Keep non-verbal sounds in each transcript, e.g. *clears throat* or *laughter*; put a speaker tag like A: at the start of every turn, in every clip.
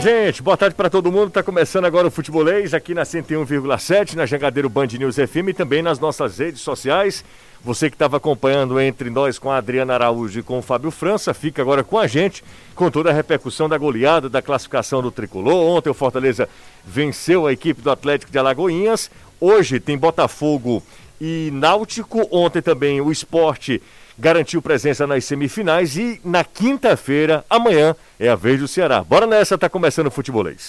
A: Gente, boa tarde para todo mundo. Tá começando agora o Futebolês aqui na 101,7, na Jangadeiro Band News FM e também nas nossas redes sociais. Você que estava acompanhando entre nós com a Adriana Araújo e com o Fábio França, fica agora com a gente com toda a repercussão da goleada, da classificação do tricolor. Ontem o Fortaleza venceu a equipe do Atlético de Alagoinhas. Hoje tem Botafogo e Náutico. Ontem também o esporte garantiu presença nas semifinais e na quinta-feira, amanhã, é a vez do Ceará. Bora nessa, tá começando o futebolês.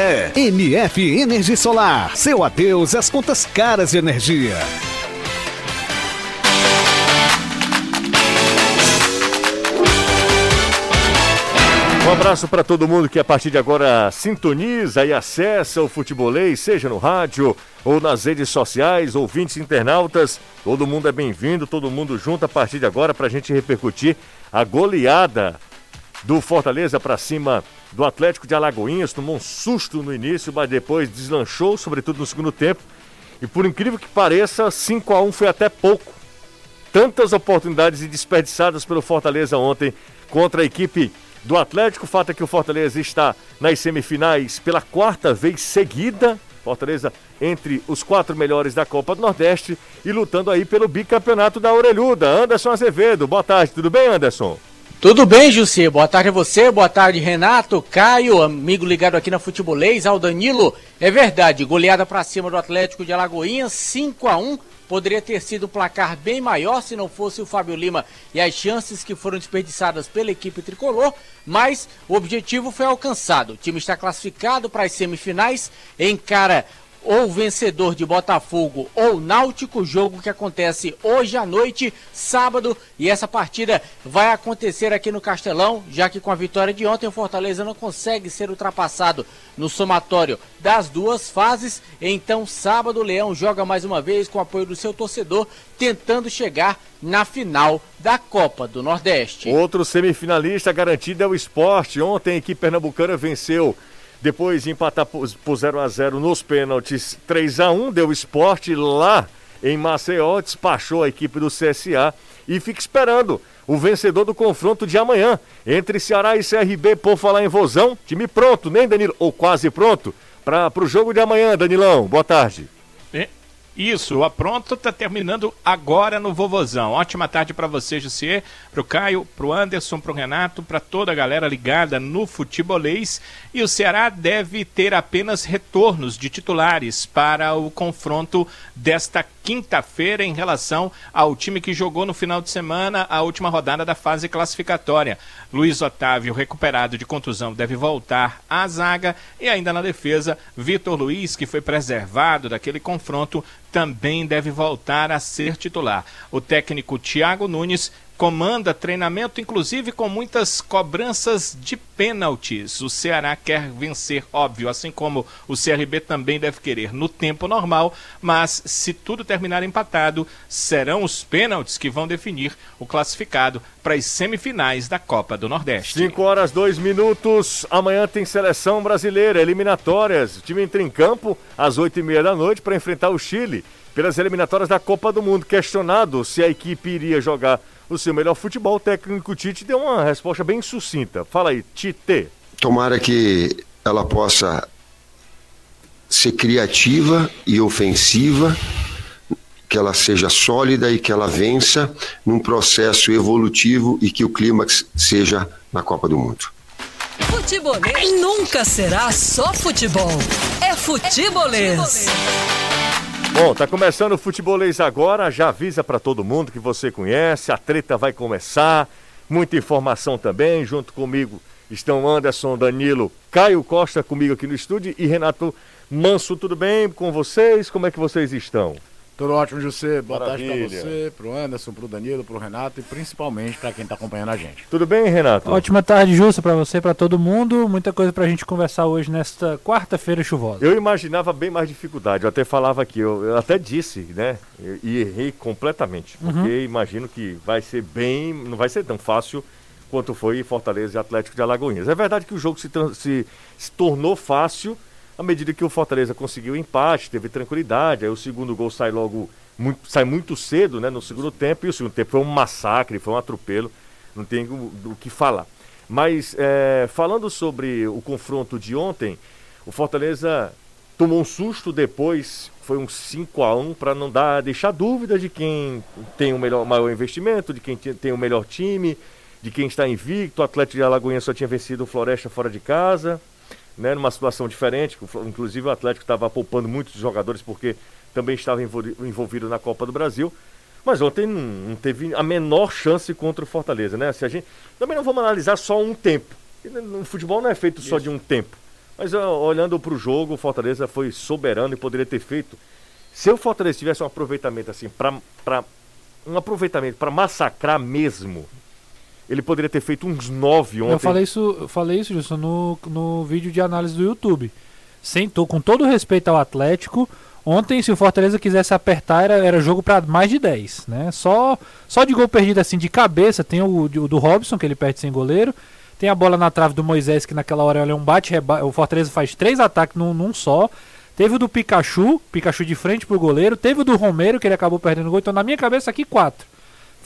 B: é MF Energia Solar. Seu adeus às contas caras de energia.
A: Um abraço para todo mundo que a partir de agora sintoniza e acessa o Futebolês, seja no rádio ou nas redes sociais, ouvintes internautas. Todo mundo é bem-vindo, todo mundo junto a partir de agora para a gente repercutir a goleada do Fortaleza para cima do Atlético de Alagoinhas, tomou um susto no início, mas depois deslanchou, sobretudo no segundo tempo. E por incrível que pareça, 5 a 1 foi até pouco. Tantas oportunidades desperdiçadas pelo Fortaleza ontem contra a equipe do Atlético. O fato é que o Fortaleza está nas semifinais pela quarta vez seguida. Fortaleza entre os quatro melhores da Copa do Nordeste e lutando aí pelo bicampeonato da Orelhuda. Anderson Azevedo, boa tarde, tudo bem, Anderson?
C: Tudo bem, Jussi? Boa tarde a você, boa tarde, Renato, Caio, amigo ligado aqui na Futebolês, ao Danilo. É verdade, goleada para cima do Atlético de Alagoinhas, 5 a 1 Poderia ter sido um placar bem maior se não fosse o Fábio Lima e as chances que foram desperdiçadas pela equipe tricolor, mas o objetivo foi alcançado. O time está classificado para as semifinais, encara ou vencedor de Botafogo ou Náutico, jogo que acontece hoje à noite, sábado, e essa partida vai acontecer aqui no Castelão, já que com a vitória de ontem o Fortaleza não consegue ser ultrapassado no somatório das duas fases. Então, sábado, o Leão joga mais uma vez com o apoio do seu torcedor, tentando chegar na final da Copa do Nordeste.
A: Outro semifinalista garantido é o esporte. Ontem a equipe pernambucana venceu depois de empatar por 0 a 0 nos pênaltis 3 a 1 deu esporte lá em Maceió, despachou a equipe do CSA e fica esperando o vencedor do confronto de amanhã entre Ceará e CRB por falar em Vozão. Time pronto, nem Danilo? Ou quase pronto para o jogo de amanhã, Danilão. Boa tarde.
D: Isso, o Apronto está terminando agora no Vovozão. Ótima tarde para você, Jussier, para o Caio, para o Anderson, para o Renato, para toda a galera ligada no futebolês. E o Ceará deve ter apenas retornos de titulares para o confronto desta quinta-feira em relação ao time que jogou no final de semana a última rodada da fase classificatória. Luiz Otávio, recuperado de contusão, deve voltar à zaga e ainda na defesa, Vitor Luiz, que foi preservado daquele confronto, também deve voltar a ser titular. O técnico Thiago Nunes comanda treinamento, inclusive com muitas cobranças de pênaltis. O Ceará quer vencer, óbvio, assim como o CRB também deve querer no tempo normal, mas se tudo terminar empatado, serão os pênaltis que vão definir o classificado para as semifinais da Copa do Nordeste.
A: 5 horas 2 minutos. Amanhã tem seleção brasileira, eliminatórias. O time entra em campo às 8 e meia da noite para enfrentar o Chile pelas eliminatórias da Copa do Mundo. Questionado se a equipe iria jogar o seu melhor futebol, o técnico Tite deu uma resposta bem sucinta. Fala aí, Tite.
E: Tomara que ela possa ser criativa e ofensiva, que ela seja sólida e que ela vença num processo evolutivo e que o clímax seja na Copa do Mundo.
F: Futebolês nunca será só futebol. É futebolês. É futebolês.
A: Bom, tá começando o futebolês agora. Já avisa para todo mundo que você conhece. A treta vai começar. Muita informação também. Junto comigo estão Anderson, Danilo, Caio Costa comigo aqui no estúdio e Renato Manso. Tudo bem com vocês? Como é que vocês estão?
G: Tudo ótimo, José. Boa
A: Maravilha.
G: tarde pra você, pro Anderson, pro Danilo, pro Renato e principalmente pra quem tá acompanhando a gente.
A: Tudo bem, Renato?
H: Ótima tarde, Justa, pra você, pra todo mundo. Muita coisa pra gente conversar hoje nesta quarta-feira chuvosa.
A: Eu imaginava bem mais dificuldade. Eu até falava aqui, eu, eu até disse, né? E, e errei completamente. Porque imagino que vai ser bem. Não vai ser tão fácil quanto foi Fortaleza e Atlético de Alagoinhas. É verdade que o jogo se, se, se tornou fácil à medida que o Fortaleza conseguiu empate, teve tranquilidade. Aí o segundo gol sai logo. Muito, sai muito cedo, né? No segundo tempo. E o segundo tempo foi um massacre, foi um atropelo. Não tem o, o que falar. Mas é, falando sobre o confronto de ontem, o Fortaleza tomou um susto depois, foi um 5 a 1 para não dar deixar dúvida de quem tem o melhor maior investimento, de quem te- tem o melhor time, de quem está invicto. O Atlético de Alagoinha só tinha vencido o Floresta fora de casa, né, numa situação diferente. o Inclusive o Atlético estava poupando muitos jogadores porque também estava envol- envolvido na Copa do Brasil. Mas ontem não, não teve a menor chance contra o Fortaleza, né? Se a gente também não vamos analisar só um tempo. No futebol não é feito só de um tempo. Mas ó, olhando para o jogo, o Fortaleza foi soberano e poderia ter feito. Se o Fortaleza tivesse um aproveitamento assim, para um aproveitamento para massacrar mesmo, ele poderia ter feito uns nove ontem.
H: Eu falei isso, eu falei isso, Justo, no, no vídeo de análise do YouTube. Sentou, com todo respeito ao Atlético, ontem, se o Fortaleza quisesse apertar, era, era jogo pra mais de 10, né? Só, só de gol perdido assim de cabeça, tem o, o do Robson, que ele perde sem goleiro, tem a bola na trave do Moisés, que naquela hora é um bate O Fortaleza faz três ataques num, num só. Teve o do Pikachu, Pikachu de frente pro goleiro. Teve o do Romero, que ele acabou perdendo o gol. Então, na minha cabeça, aqui quatro.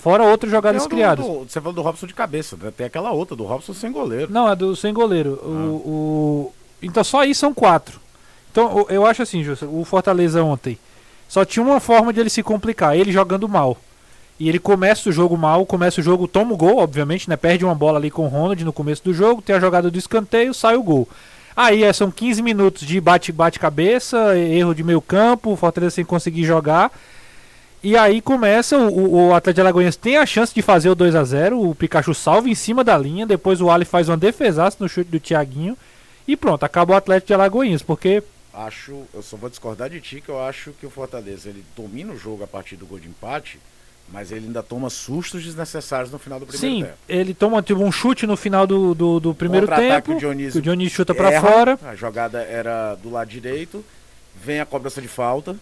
H: Fora outras jogadas
G: do-
H: criadas.
G: do- você falou do Robson de cabeça, né? tem aquela outra do Robson sem goleiro.
H: Não, é do sem goleiro. O, o- Então só aí são quatro. Então eu acho assim, Justo, o Fortaleza ontem só tinha uma forma de ele se complicar, ele jogando mal. E ele começa o jogo mal, começa o jogo, toma o gol, obviamente, né? Perde uma bola ali com o Ronald no começo do jogo, tem a jogada do escanteio, sai o gol. Aí é, são 15 minutos de bate-bate-cabeça, erro de meio campo, o Fortaleza sem conseguir jogar. E aí começa, o, o- Atlético de Alagoinhas tem a chance de fazer o 2 a 0 o Pikachu salva em cima da linha, depois o Ali faz uma defesaça no chute do Thiaguinho. E pronto, acabou o Atlético de Alagoinhas, porque
G: Acho, eu só vou discordar de ti que eu acho que o Fortaleza ele domina o jogo a partir do gol de empate, mas ele ainda toma sustos desnecessários no final do primeiro
H: sim,
G: tempo.
H: ele toma tipo, um chute no final do, do, do primeiro tempo,
G: o Dionísio
H: que o Dionísio chuta pra
G: Erra,
H: fora,
G: A jogada era do lado direito, vem a cobrança de falta,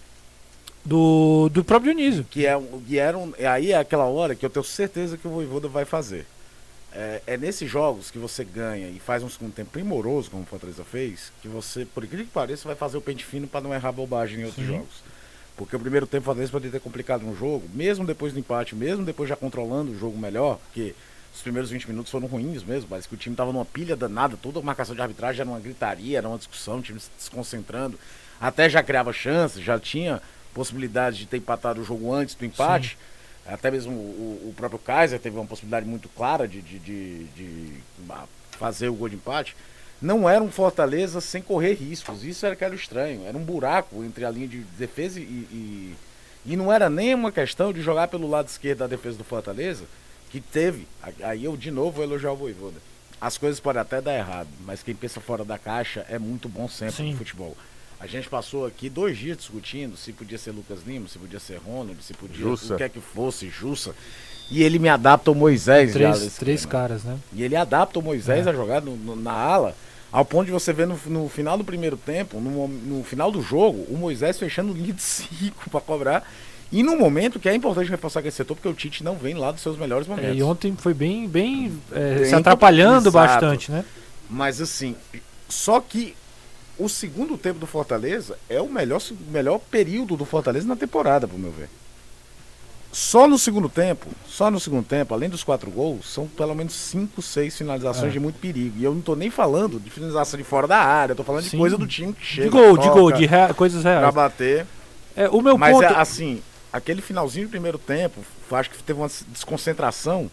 H: do, do próprio Dionísio.
G: que é um, que era um, aí é aquela hora que eu tenho certeza que o Voivoda vai fazer. É, é nesses jogos que você ganha e faz um segundo tempo primoroso, como o Fortaleza fez, que você, por incrível que pareça, vai fazer o pente fino para não errar bobagem em outros jogos. Porque o primeiro tempo o Fortaleza poderia ter complicado no jogo, mesmo depois do empate, mesmo depois já controlando o jogo melhor, porque os primeiros 20 minutos foram ruins mesmo, parece que o time tava numa pilha danada, toda a marcação de arbitragem era uma gritaria, era uma discussão, o time se desconcentrando, até já criava chances, já tinha possibilidade de ter empatado o jogo antes do empate. Até mesmo o, o próprio Kaiser teve uma possibilidade muito clara de, de, de- de, ah, fazer o gol de empate. Não era um Fortaleza sem correr riscos. Isso era que era estranho. Era um buraco entre a linha de defesa e, e, e não era nem uma questão de jogar pelo lado esquerdo da defesa do Fortaleza, que teve. Aí eu de novo vou elogiar o Voivoda. As coisas podem até dar errado, mas quem pensa fora da caixa é muito bom sempre
H: Sim.
G: no futebol. A gente passou aqui dois dias discutindo se podia ser Lucas Lima, se podia ser Ronald, se podia
A: Jussa.
G: o que é que fosse, Jussa. E ele me adapta o Moisés
H: Três, três caras, né?
G: E ele adapta o Moisés a jogar no- no- na ala, ao ponto de você ver no, no final do primeiro tempo, no, no final do jogo, o Moisés fechando linha de cinco *laughs* para cobrar. E num momento que é importante reforçar aquele setor, porque o Tite não vem lá dos seus melhores
H: É,
G: momentos.
H: e ontem foi bem, bem, é,
G: Bem
H: se atrapalhando bastante, né?
G: Mas assim, só que o segundo tempo do Fortaleza é o melhor, melhor período do Fortaleza na temporada, pro meu ver. Só no segundo tempo, só no segundo tempo, além dos quatro gols, são pelo menos cinco, seis finalizações
H: É.
G: de muito perigo. E eu não tô nem falando de finalização de fora da área, eu tô falando
H: Sim.
G: de coisa do time que chega.
H: De gol, de
G: toca
H: gol, de rea- coisas
G: pra
H: reais.
G: bater.
H: É, o meu
G: Mas
H: ponto.
G: é, assim, aquele finalzinho do primeiro tempo, acho que teve uma desconcentração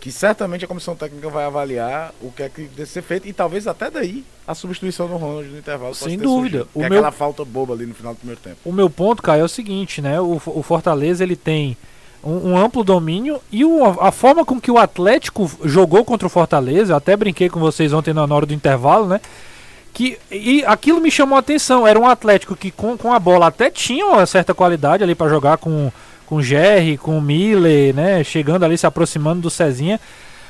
G: que certamente a comissão técnica vai avaliar o que é que deve ser feito e talvez até daí a substituição do Ronald no intervalo
H: Sem dúvida. O
G: que é
H: meu-
G: aquela falta boba ali no final do primeiro tempo.
H: O meu ponto, Caio, é o seguinte, né? O, o Fortaleza ele tem um, um amplo domínio e o- a forma com que o Atlético jogou contra o Fortaleza, eu até brinquei com vocês ontem na na hora do intervalo, né? que e aquilo me chamou a atenção. Era um Atlético que com, com a bola até tinha uma certa qualidade ali para jogar com com o Jerry, com o Miller, né, chegando ali se aproximando do Cezinha,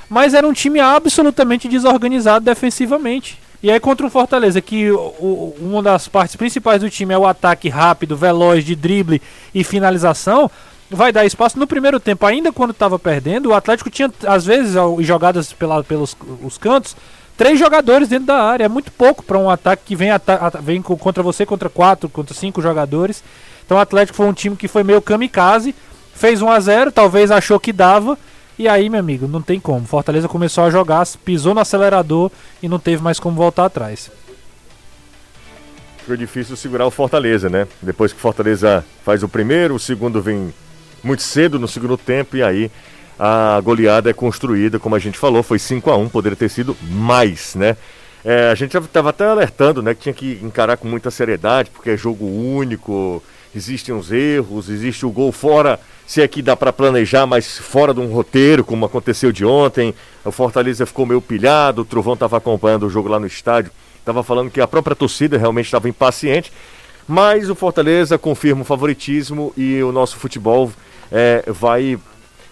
H: mas era um time absolutamente desorganizado defensivamente. E aí contra um Fortaleza que o, o, uma das partes principais do time é o ataque rápido, veloz, de drible e finalização, vai dar espaço no primeiro tempo, ainda quando estava perdendo, o Atlético tinha às vezes jogadas pela, pelos os cantos três jogadores dentro da área. É muito pouco para um ataque que vem, vem contra você contra quatro, contra cinco jogadores. Então o Atlético foi um time que foi meio kamikaze, fez 1 a 0 talvez achou que dava. E aí, meu amigo, não tem como. Fortaleza começou a jogar, pisou no acelerador e não teve mais como voltar atrás.
A: Foi difícil segurar o Fortaleza, né? Depois que o Fortaleza faz o primeiro, o segundo vem muito cedo no segundo tempo e aí a goleada é construída, como a gente falou, foi 5 a 1 poderia ter sido mais, né? É, a gente estava até alertando, né, que tinha que encarar com muita seriedade, porque é jogo único, existem os erros, existe o gol fora, se é que dá para planejar, mas fora de um roteiro, como aconteceu de ontem. O Fortaleza ficou meio pilhado, o Trovão estava acompanhando o jogo lá no estádio, estava falando que a própria torcida realmente estava impaciente, mas o Fortaleza confirma o favoritismo e o nosso futebol é, vai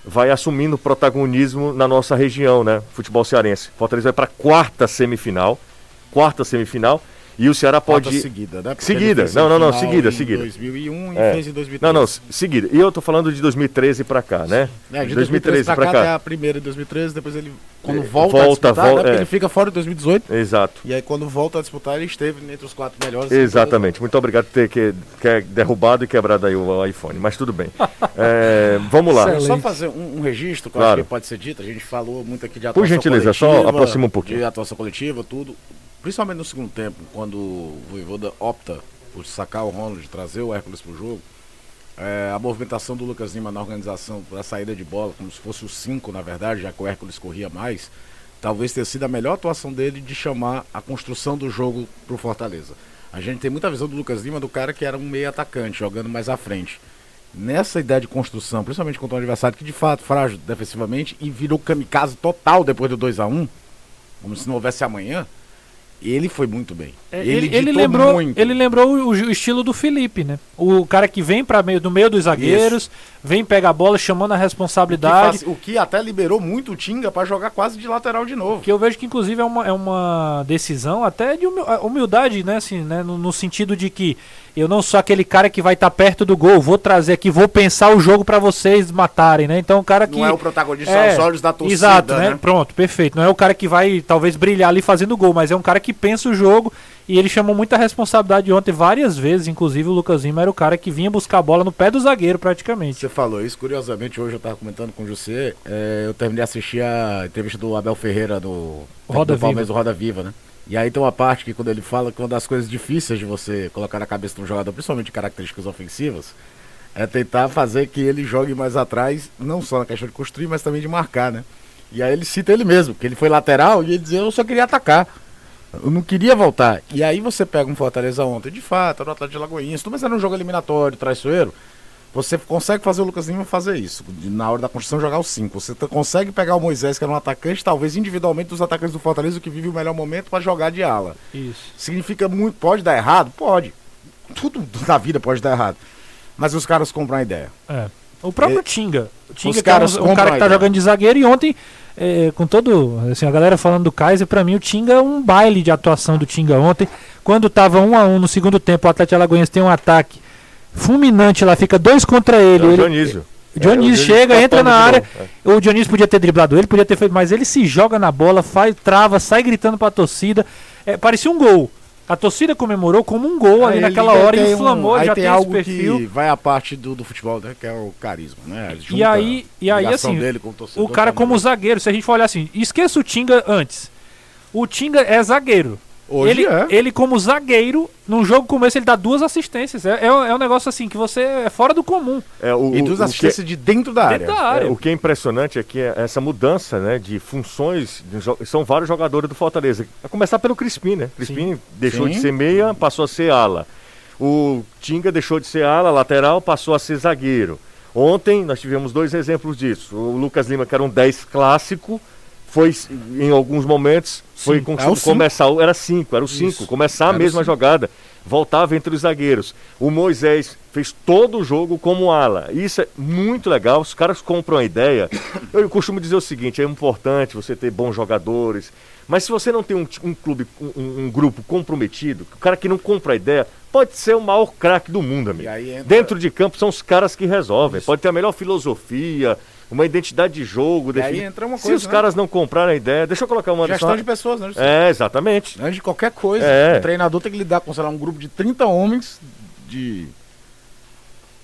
A: vai assumindo protagonismo na nossa região, né? Futebol cearense. Fortaleza vai para quarta semifinal, quarta semifinal. E o Ceará pode. Quarta
G: seguida, né?
A: Porque seguida. Não, não, não, seguida,
G: em
A: seguida.
G: 2001 e
A: é.
G: fez em 2013.
A: Não, não, seguida. E eu tô falando de 2013 para cá, né?
G: É, de 2013 para cá, cá. É a primeira em 2013, depois ele quando
A: É,
G: volta,
A: volta,
G: a disputar,
A: volta,
G: né? Porque
A: é.
G: ele fica fora em 2018.
A: Exato.
G: E aí quando volta a disputar, ele esteve entre os quatro melhores.
A: Exatamente. Muito obrigado por ter que, que derrubado e quebrado aí o iPhone. Mas tudo bem. É, vamos lá.
G: Só- Só fazer um, um registro, que eu
A: Claro.
G: acho que pode ser dito. A gente falou muito aqui de
A: Por
G: atuação
A: gentileza, só
G: coletiva,
A: aproxima um pouquinho.
G: De atuação coletiva, tudo. Principalmente no segundo tempo, quando o Voivoda opta por sacar o Ronald, trazer o Hércules pro jogo. é, a movimentação do Lucas Lima na organização da saída de bola, como se fosse o 5, na verdade, já que o Hércules corria mais, talvez tenha sido a melhor atuação dele de chamar a construção do jogo pro Fortaleza. A gente tem muita visão do Lucas Lima do cara que era um meio atacante, jogando mais à frente. Nessa ideia de construção, principalmente contra um adversário que de fato frágil defensivamente e virou kamikaze total depois do 2 a 1 como se não houvesse amanhã, ele foi muito bem.
H: É, ele, ele
G: ditou
H: lembrou,
G: muito.
H: ele lembrou o, o estilo do Felipe, né? O cara que vem para meio do meio dos zagueiros, vem pega a bola chamando a
G: o que,
H: responsabilidade.
G: faz- o que até liberou muito o Tinga para jogar quase de lateral de novo.
H: Que eu vejo que inclusive é uma, é uma decisão até de humil- humildade, né? Assim, né? No, no sentido de que eu não sou aquele cara que vai estar perto do gol, vou trazer aqui, vou pensar o jogo para vocês matarem, né? Então o cara que
G: Não é o protagonista
H: É,
G: aos olhos da torcida,
H: Exato, né?
G: né?
H: Pronto, perfeito. Não é o cara que vai talvez brilhar ali fazendo gol, mas é um cara que pensa o jogo e ele chamou muita responsabilidade ontem várias vezes, inclusive o Lucas Lima era o cara que vinha buscar a bola no pé do zagueiro praticamente.
G: Você falou isso, curiosamente, hoje eu estava comentando com o José, é, eu terminei de assistir a entrevista do Abel Ferreira do,
H: Roda
G: do Palmeiras do Roda Viva, né? E aí tem uma parte que quando ele fala que uma das coisas difíceis de você colocar na cabeça de um jogador, principalmente de características ofensivas, é tentar fazer que ele jogue mais atrás, não só na questão de construir, mas também de marcar, né? E aí ele cita ele mesmo, que ele foi lateral e ele dizia, eu só queria atacar. Eu não queria voltar. E aí você pega um Fortaleza ontem, de fato, era o Atlético de Lagoinhas, tudo, mas era um jogo eliminatório, traiçoeiro. Você consegue fazer o Lucas Lima fazer isso. Na hora da construção, jogar o 5. Você consegue pegar o Moisés, que era um atacante, talvez individualmente dos atacantes do Fortaleza, o que vive o melhor momento para jogar de ala.
H: Isso.
G: Significa muito. Pode dar errado? Pode. Tudo *laughs* na vida pode dar errado. Mas os caras compram a ideia.
H: É. O próprio
G: É,
H: Tinga. O Tinga
G: os
H: que é
G: caras
H: um, um cara que tá jogando de zagueiro e ontem, é, com todo. Assim, a galera falando do Kaiser, pra mim o Tinga é um baile de atuação do Tinga ontem. Quando tava um a um no segundo tempo, o Atlético Alagoas tem um ataque fulminante lá, fica dois contra ele.
A: É o
H: ele-
A: Dionísio.
H: o Dionísio
A: É, o
H: chega,
A: tá
H: entra na área.
A: novo,
H: O Dionísio podia ter driblado ele, podia ter feito, mas ele se joga na bola, faz, trava, sai gritando pra torcida. É, parecia um gol. A torcida comemorou como um gol ali
G: Aí
H: naquela
G: ele
H: hora,
G: um-
H: inflamou,
G: aí
H: já
G: tem
H: tem,
G: algo
H: esse perfil.
G: que vai à parte do, do futebol, né? Que é o carisma, né?
H: E aí, e
G: a
H: aí assim,
G: dele com o, torcedor
H: o cara
G: também.
H: como zagueiro, se a gente for olhar assim, esqueça o Tinga antes. O Tinga é zagueiro.
G: Hoje
H: ele,
G: é.
H: ele, como zagueiro, num jogo como esse, ele dá duas assistências. É, é, é um negócio assim que você é fora do comum.
A: É, o,
G: E
A: o-
G: duas
A: o que-
G: assistências de dentro da área.
H: Dentro da área.
A: É, o que é impressionante é que é essa mudança né, de funções, de jo- são vários jogadores do Fortaleza. A começar pelo Crispim, né? Crispim deixou
G: Sim.
A: de ser meia, passou a ser ala. O Tinga deixou de ser ala, lateral, passou a ser zagueiro. Ontem nós tivemos dois exemplos disso. O Lucas Lima, que era um 10 clássico, foi em alguns momentos foi
G: Sim,
A: com,
G: é o cinco.
A: começar era cinco era o cinco
G: Isso.
A: começar a mesma jogada. Voltava entre os zagueiros. O Moisés fez todo o jogo como ala. Isso é muito legal os caras compram a ideia. *coughs* Eu costumo dizer o seguinte é importante você ter bons jogadores mas se você não tem um, um clube um, um grupo comprometido o cara que não compra a ideia pode ser o maior craque do mundo amigo.
G: Entra-
A: dentro de campo são os caras que resolvem. Pode ter a melhor filosofia uma identidade de jogo
G: E aí entra uma
A: se
G: coisa,
A: os
G: né?
A: caras não comprarem a ideia, deixa eu colocar uma
G: Gestão de pessoas, né?
A: É, exatamente.
G: Antes de qualquer coisa,
A: É.
G: o treinador tem que lidar com, sei lá, um grupo de 30 homens de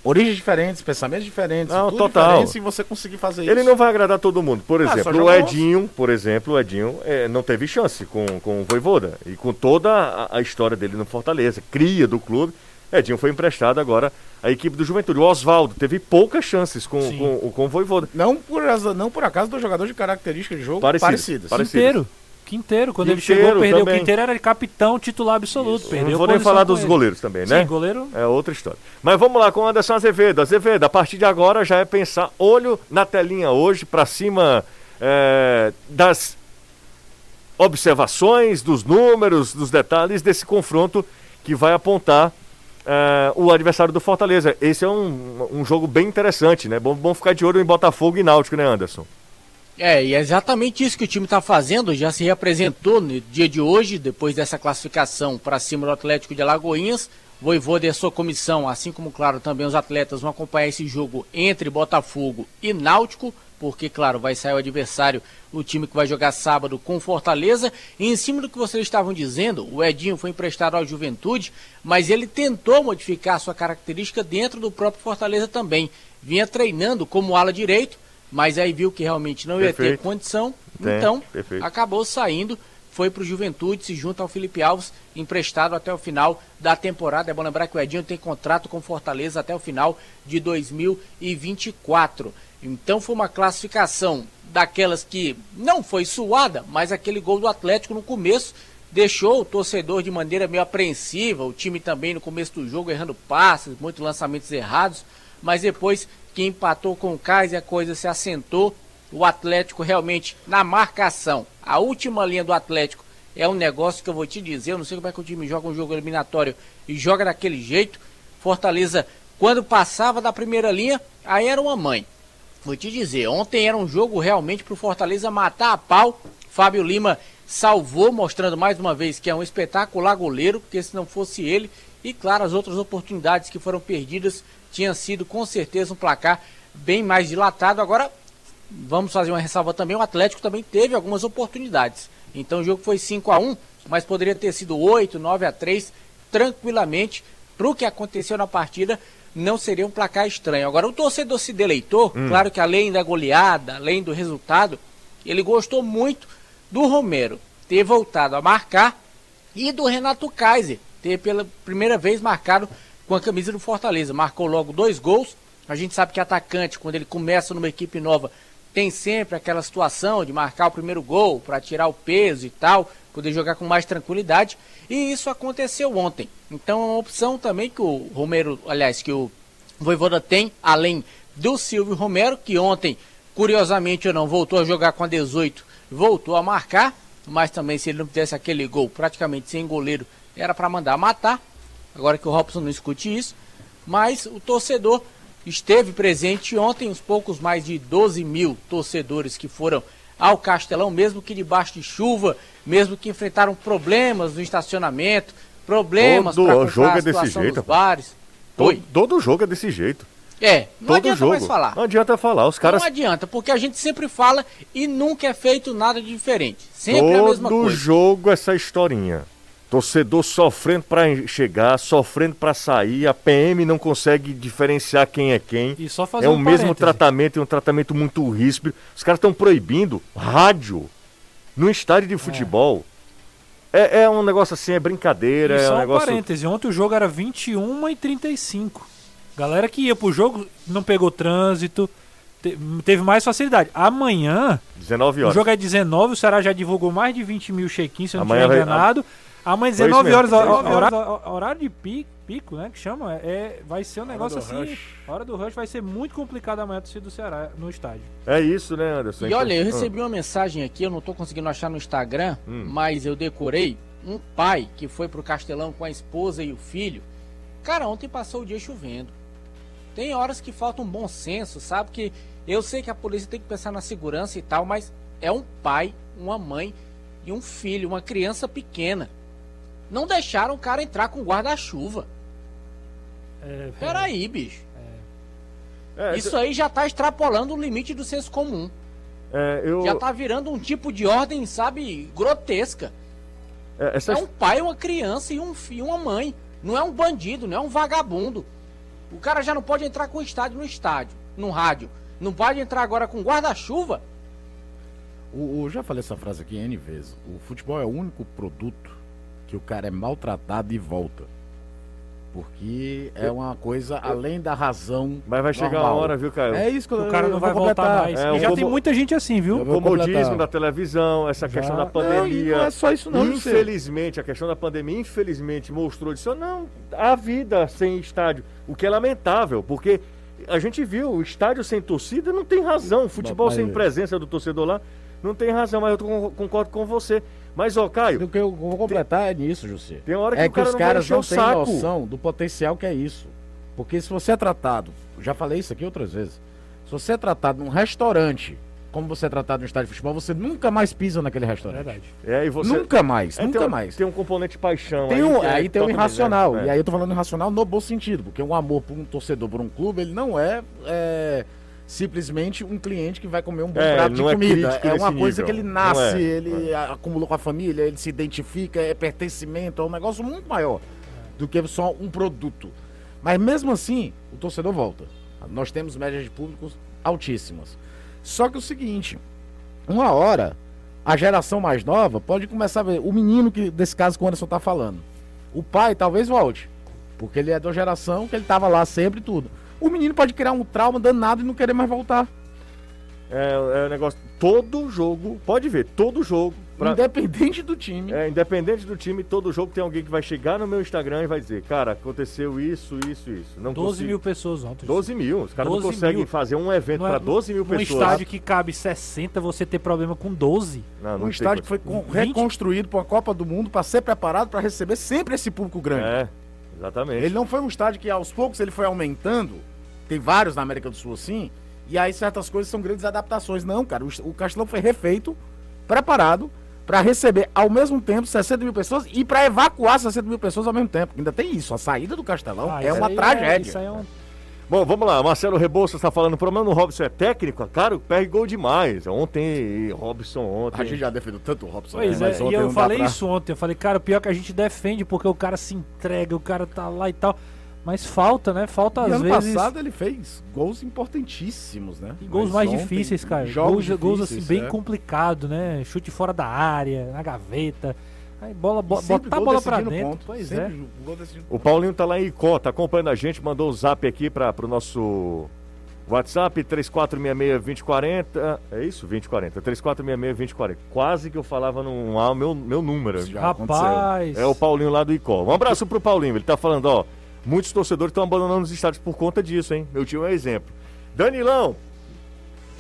G: origens diferentes, pensamentos diferentes,
A: Não,
G: tudo
A: total.
G: diferente, e você conseguir fazer
A: Ele
G: isso.
A: não vai agradar todo mundo. Por
G: Ah,
A: exemplo, o. Edinho, por exemplo, o Edinho é, não teve chance com, com o Voivoda. E com toda a, a história dele no Fortaleza, cria do clube, Edinho foi emprestado agora à equipe do Juventude. O Oswaldo teve poucas chances com,
H: Sim.
A: com, com o Voivoda.
G: Não por, asa- não por acaso do jogador de características de jogo
A: Parecidas,
G: parecidas.
A: parecidas.
H: Quinteiro. Quinteiro, quando ele
A: Quinteiro
H: chegou, perdeu.
A: também.
H: O Quinteiro era capitão titular absoluto. Perdeu
A: não vou nem falar dos
H: ele.
A: goleiros também, né?
H: Sim, goleiro.
A: É outra história. Mas vamos lá com o Anderson Azevedo. Azevedo, a partir de agora já é pensar olho na telinha hoje, pra cima é, das observações, dos números, dos detalhes desse confronto que vai apontar é, o adversário do Fortaleza. Esse é um, um jogo bem interessante, né? Bom, bom ficar de olho em Botafogo e Náutico, né, Anderson?
C: É, e é exatamente isso que o time está fazendo. Já se reapresentou no dia de hoje, depois dessa classificação para cima do Atlético de Alagoinhas. Voivoda e sua comissão, assim como, claro, também os atletas vão acompanhar esse jogo entre Botafogo e Náutico, porque, claro, vai sair o adversário, o time que vai jogar sábado com Fortaleza. E em cima do que vocês estavam dizendo, o Edinho foi emprestado ao Juventude, mas ele tentou modificar a sua característica dentro do próprio Fortaleza também. Vinha treinando como ala direito, mas aí viu que realmente não ia ter
A: Perfeito.
C: condição,
A: Tem,
C: então
A: perfeito.
C: acabou saindo, foi para o Juventude, se junta ao Felipe Alves, emprestado até o final da temporada. É bom lembrar que o Edinho tem contrato com Fortaleza até o final de 2024. Então foi uma classificação daquelas que não foi suada, mas aquele gol do Atlético no começo deixou o torcedor de maneira meio apreensiva, o time também no começo do jogo errando passes, muitos lançamentos errados, mas depois que empatou com o Kaiser a coisa se assentou, o Atlético realmente na marcação, a última linha do Atlético é um negócio que eu vou te dizer, eu não sei como é que o time joga um jogo eliminatório e joga daquele jeito. Fortaleza, quando passava da primeira linha, aí era uma mãe. Vou te dizer, ontem era um jogo realmente pro Fortaleza matar a pau. Fábio Lima salvou, mostrando mais uma vez que é um espetacular goleiro, porque se não fosse ele, e claro, as outras oportunidades que foram perdidas tinha sido com certeza um placar bem mais dilatado. Agora, vamos fazer uma ressalva também, o Atlético também teve algumas oportunidades. Então o jogo foi 5 a 1 mas poderia ter sido 8, 9 a 3 tranquilamente. Para o que aconteceu na partida, não seria um placar estranho. Agora, o torcedor se deleitou, claro que além da goleada, além do resultado, ele gostou muito do Romero ter voltado a marcar e do Renato Kaiser ter pela primeira vez marcado com a camisa do Fortaleza. Marcou logo dois gols. A gente sabe que atacante, quando ele começa numa equipe nova, tem sempre aquela situação de marcar o primeiro gol para tirar o peso e tal, poder jogar com mais tranquilidade. E isso aconteceu ontem. Então é uma opção também que o Romero, aliás, que o Voivoda tem, além do Silvio Romero, que ontem, curiosamente ou não, voltou a jogar com a 18, voltou a marcar, mas também se ele não fizesse aquele gol praticamente sem goleiro, era para mandar matar. Agora que o Robson não escute isso, mas o torcedor esteve presente ontem, uns poucos mais de 12 mil torcedores que foram ao Castelão, mesmo que debaixo de chuva, mesmo que enfrentaram problemas no estacionamento, problemas
A: Todo
C: para
A: jogo é desse jeito,
C: bares.
A: Todo, todo jogo é desse jeito.
C: É, não
A: todo
C: adianta
A: jogo.
C: mais falar.
A: Não adianta falar. Os caras.
C: Não adianta, porque a gente sempre fala e nunca é feito nada de diferente. Sempre a mesma
A: Todo
C: coisa.
A: jogo essa historinha. Torcedor sofrendo pra chegar, sofrendo pra sair, a PM não consegue diferenciar quem é quem.
H: E só fazer
A: É
H: um
A: o mesmo
H: parêntese.
A: tratamento, é um tratamento muito ríspido. Os caras estão proibindo rádio no estádio de futebol. É, é um negócio assim, é brincadeira,
H: E
A: é
H: só
A: um
H: um
A: negócio.
H: parêntese, ontem o jogo era 21 e 35. Galera que ia pro jogo não pegou trânsito, te- teve mais facilidade. Amanhã,
A: 19
H: o
A: horas.
H: jogo é 19, o Ceará já divulgou mais de 20 mil check-ins, se eu não estiver
A: vai-
H: enganado. Amanhã,
A: Foi
H: 19
A: isso
H: horas, horário, horário de pico. pico, né? Que chama, é, vai ser um
G: Hora
H: negócio assim.
G: rush.
H: A hora do rush vai ser muito complicado amanhã a torcida do Ceará no estádio.
A: É isso, né, Anderson?
C: E olha, eu
A: Ah.
C: recebi uma mensagem aqui, eu não tô conseguindo achar no Instagram,
A: Hum.
C: mas eu decorei. Um pai que foi pro Castelão com a esposa e o filho. Cara, ontem passou o dia chovendo. Tem horas que falta um bom senso, sabe? Que eu sei que a polícia tem que pensar na segurança e tal, mas é um pai, uma mãe e um filho, uma criança pequena. Não deixaram o cara entrar com guarda-chuva.
H: É,
C: Peraí, bicho.
A: É,
C: Isso aí já tá extrapolando o limite do senso comum.
A: é, eu,
C: Já tá virando um tipo de ordem, sabe, grotesca.
A: é, essa
C: É um pai, uma criança e um filho, uma mãe. Não é um bandido, não é um vagabundo. O cara já não pode entrar com o estádio no estádio, no rádio. Não pode entrar agora com guarda-chuva.
G: O, o- já falei essa frase aqui N vezes. O futebol é o único produto que o cara é maltratado e volta. Porque é uma coisa além da razão.
A: Mas vai chegar
G: normal.
A: uma hora, viu, Caio?
G: É isso que eu
H: O cara não vai voltar
G: completar.
H: mais.
A: É,
H: e
A: o
H: já
A: como-
H: tem muita gente assim, viu?
G: Vou
A: comodismo da televisão, essa questão da
G: Não,
A: pandemia.
G: e não é só isso não.
A: Infelizmente, a questão da pandemia, infelizmente, mostrou disso. Não, a vida sem estádio, o que é lamentável, porque a gente viu, o estádio sem torcida não tem razão. O futebol sem presença do torcedor lá não tem razão, mas eu concordo com você. Mas, ó, Caio,
G: O que eu vou completar é nisso, José.
A: tem hora que
G: É
A: o
G: que
A: cara
G: os caras não têm noção do potencial que é isso. Porque se você é tratado, já falei isso aqui outras vezes, se você é tratado num restaurante, como você é tratado no estádio de futebol, você nunca mais pisa naquele
H: É
G: restaurante.
H: verdade.
A: É, e você...
G: Nunca mais,
A: É,
G: nunca
A: tem um-
G: mais.
A: Tem um componente de paixão
G: Tem um,
A: que é
G: aí tem o
A: totalmente,
G: irracional.
A: né?
G: E aí eu tô falando irracional no bom sentido, porque um amor por um torcedor, por um clube, ele não é, é, simplesmente um cliente que vai comer um bom
A: É,
G: prato de
A: é
G: comida. É,
A: nesse
G: uma coisa
A: nível.
G: que ele nasce,
A: é.
G: ele acumulou com a família, ele se identifica, é pertencimento, é um negócio muito maior do que só um produto. Mas mesmo assim, o torcedor volta. Nós temos médias de públicos altíssimas. Só que é o seguinte, uma hora, a geração mais nova pode começar a ver. O menino que, desse caso que o Anderson tá falando. O pai talvez volte. Porque ele é da geração que ele tava lá sempre e tudo. O menino pode criar um trauma danado e não querer mais voltar.
A: É, é um negócio. Todo jogo, pode ver, todo jogo. pra-
G: Independente do time.
A: É, independente do time, todo jogo tem alguém que vai chegar no meu Instagram e vai dizer, cara, aconteceu isso, isso, isso. Não
H: 12
A: consigo-
H: mil pessoas ontem.
A: 12 mil. Os caras não
H: 12
A: conseguem
H: mil.
A: fazer um evento
H: é-
A: para 12 mil
H: Num
A: pessoas.
H: estádio que cabe 60, você ter problema com 12.
A: Não, não
G: um estádio que foi reconstruído para a Copa do Mundo para ser preparado para receber sempre esse público grande.
A: É, exatamente.
G: Ele não foi um estádio que aos poucos ele foi aumentando. Tem vários na América do Sul assim. E aí certas coisas são grandes adaptações. Não, cara. O, o Castelão foi refeito, preparado para receber ao mesmo tempo 60 mil pessoas e para evacuar 60 mil pessoas ao mesmo tempo. Ainda tem isso. A saída do Castelão
H: Ah,
G: é uma
H: aí
G: tragédia.
H: isso aí é um...
A: Bom, vamos lá. Marcelo Rebouças está falando, o problema no Robson é técnico? Cara, o perde gol demais. Ontem, Robson ontem.
G: A gente já defendeu tanto o Robson.
H: Pois
G: né?
H: é,
G: Mas
H: e
G: ontem
H: eu falei
G: pra-
H: isso ontem. Eu falei, cara, o pior é que a gente defende porque o cara se entrega, o cara tá lá e tal. Mas falta, né? Falta
G: E
H: às
G: ano
H: vezes.
G: passado ele fez gols importantíssimos, né?
H: E gols
G: Mas
H: mais
G: ontem,
H: difíceis, cara.
G: Jogos
H: Gols, gols assim,
G: difíceis,
H: bem
G: é.
H: complicado, né? Chute fora da área, na gaveta. Aí bola, bo
G: E
H: botar a bola pra dentro.
G: ponto.
H: Pois
G: Sempre
H: é.
A: O Paulinho tá lá em Icó, tá acompanhando a gente, mandou o zap aqui para pro nosso WhatsApp 3466-2040. É isso? 2040. 3466-2040. Quase que eu falava no A o meu, meu número.
G: Já
H: Rapaz.
A: É o Paulinho lá do Icó. Um abraço pro Paulinho. Ele tá falando, ó. Muitos torcedores estão abandonando os estádios por conta disso, hein? Meu tio é um exemplo. Danilão,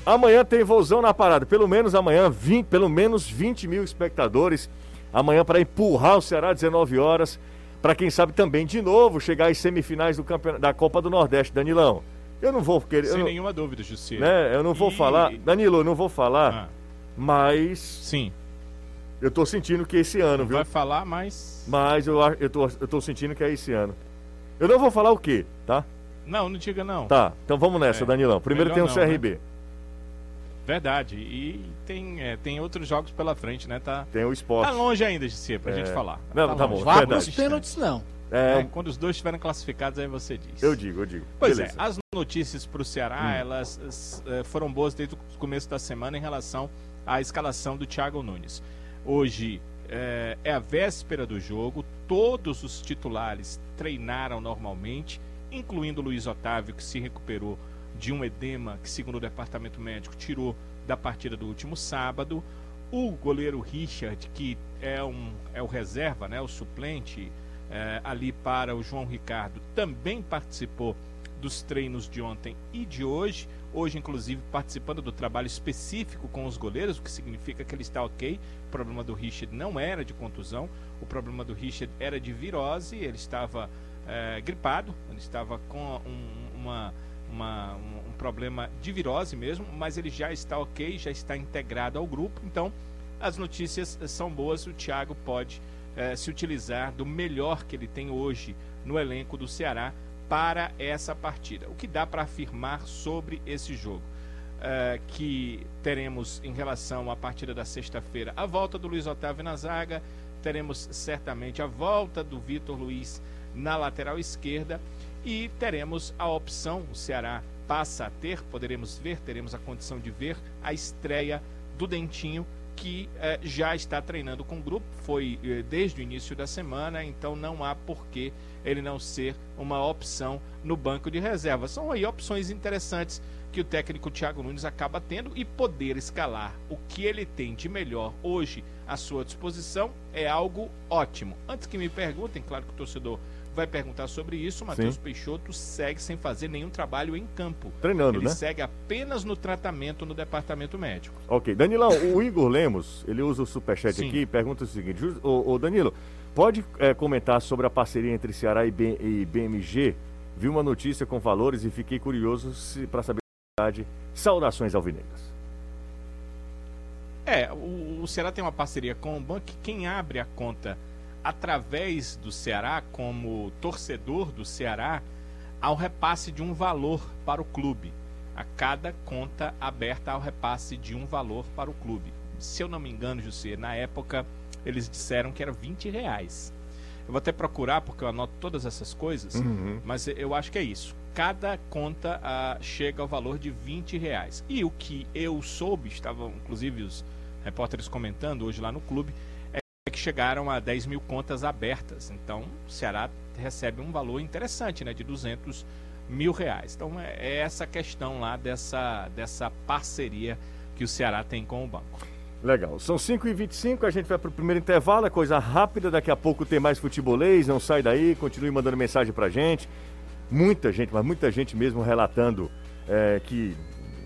A: amanhã tem vozão na parada. Pelo menos amanhã, 20, pelo menos 20 mil espectadores. Amanhã para empurrar o Ceará às 19 horas. Para quem sabe também, de novo, chegar às semifinais do campeonato, da Copa do Nordeste. Danilão, eu não vou querer.
D: Sem
A: não-
D: nenhuma dúvida, Jussi.
A: né, eu não vou
D: E-
A: falar. Danilo, eu não vou falar,
D: Ah,
A: mas
D: sim,
A: eu tô sentindo que esse ano,
D: não
A: viu?
D: vai falar, mas...
A: Mas eu, eu, tô, eu tô sentindo que é esse ano. Eu não vou falar o quê, tá?
D: Não, não diga não.
A: Tá, então vamos nessa,
D: É,
A: Danilão. Primeiro tem
D: melhor
A: o
D: não,
A: CRB,
D: Verdade. E tem, é, tem outros jogos pela frente, né? Tá,
A: tem o esporte.
D: tá longe ainda, Jussi, pra
A: É.
D: gente falar.
A: Não, tá bom,
D: longe.
C: Vá
A: verdade.
C: pros pênaltis, não.
A: É,
D: É, quando os dois estiverem classificados, aí você diz.
A: eu digo, eu digo.
D: Pois
A: Beleza. Hum.
D: é, as notícias para o Ceará, elas s- eh, foram boas desde o começo da semana em relação à escalação do Thiago Nunes. Hoje eh, é a véspera do jogo, todos os titulares treinaram normalmente, incluindo o Luiz Otávio, que se recuperou de um edema que, segundo o departamento médico, tirou da partida do último sábado. O goleiro Richard, que é, um, é o reserva, né, o suplente, é, ali para o João Ricardo, também participou dos treinos de ontem e de hoje. Hoje, inclusive, participando do trabalho específico com os goleiros, o que significa que ele está ok. O problema do Richard não era de contusão, o problema do Richard era de virose, ele estava é, gripado, ele estava com um, uma, uma, um, um problema de virose mesmo, mas ele já está ok, já está integrado ao grupo. Então, as notícias são boas, o Thiago pode é, se utilizar do melhor que ele tem hoje no elenco do Ceará para essa partida. O que dá para afirmar sobre esse jogo? Uh, que teremos em relação à partida da sexta-feira a volta do Luiz Otávio na zaga, teremos certamente a volta do Vitor Luiz na lateral esquerda e teremos a opção, o Ceará passa a ter, poderemos ver, teremos a condição de ver a estreia do Dentinho que eh, já está treinando com o grupo, foi eh, desde o início da semana, então não há porquê ele não ser uma opção no banco de reserva. São aí opções interessantes que o técnico Thiago Nunes acaba tendo e poder escalar o que ele tem de melhor hoje à sua disposição é algo ótimo. Antes que me perguntem, claro que o torcedor vai perguntar sobre isso, Matheus Peixoto segue sem fazer nenhum trabalho em campo.
A: Treinando,
D: ele
A: né?
D: Ele segue apenas no tratamento no departamento médico.
A: Ok. Danilão, o *laughs* Igor Lemos, ele usa o superchat
D: Sim.
A: aqui e pergunta o seguinte: o, o Danilo, pode é, comentar sobre a parceria entre Ceará e, B, e BMG? Vi uma notícia com valores e fiquei curioso para saber a verdade. Saudações alvinegras.
D: É, o, o Ceará tem uma parceria com o banco. Quem abre a conta através do Ceará, como torcedor do Ceará, há um repasse de um valor para o clube. A cada conta aberta há o repasse de um valor para o clube. Se eu não me engano, José, na época eles disseram que era 20 reais. Eu vou até procurar porque eu anoto todas essas coisas,
A: Uhum.
D: mas eu acho que é isso. Cada conta ah, chega ao valor de 20 reais. E o que eu soube, estavam inclusive os repórteres comentando hoje lá no clube, que chegaram a 10 mil contas abertas. Então, o Ceará recebe um valor interessante, né, de 200 mil reais. Então, é, é essa questão lá dessa, dessa parceria que o Ceará tem com o banco.
A: Legal. São 5h25, a gente vai pro primeiro intervalo, é coisa rápida, daqui a pouco tem mais futebolês, não sai daí, continue mandando mensagem pra gente. Muita gente, mas muita gente mesmo relatando é, que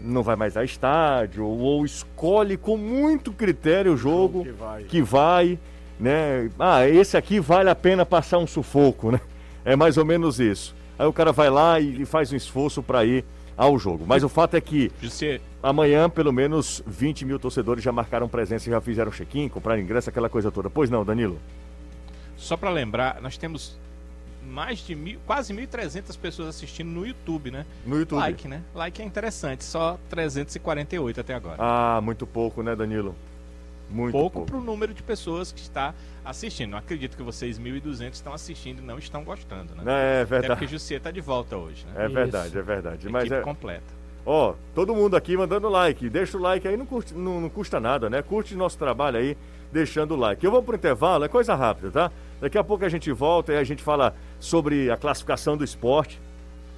A: não vai mais a estádio, ou, ou escolhe com muito critério o jogo
G: que vai.
A: que vai, né? Ah, esse aqui vale a pena passar um sufoco, né? É mais ou menos isso. Aí o cara vai lá e faz um esforço para ir ao jogo. Mas o fato é que Amanhã, pelo menos 20 mil torcedores já marcaram presença, já fizeram check-in, compraram ingresso, aquela coisa toda. Pois não, Danilo?
D: só para lembrar, nós temos mais de mil, quase 1.300 pessoas assistindo no YouTube, né?
A: No YouTube.
D: Like, né? Like é interessante, só 348 até agora.
A: Ah, muito pouco, né, Danilo? Muito
D: pouco para o número de pessoas que está assistindo. Não acredito que vocês 1.200 estão assistindo e não estão gostando, né?
A: É
D: Até porque
A: verdade.
D: Jussier está de volta hoje, né?
A: É
H: Isso.
A: verdade, é verdade. Mas
D: Equipe
A: é.
D: completa.
A: Ó, todo mundo aqui mandando like. Deixa o like aí, não, curte- não- não custa nada, né? Curte nosso trabalho aí, deixando o like. Eu vou pro intervalo, é coisa rápida, tá? Daqui a pouco a gente volta e a gente fala sobre a classificação do esporte.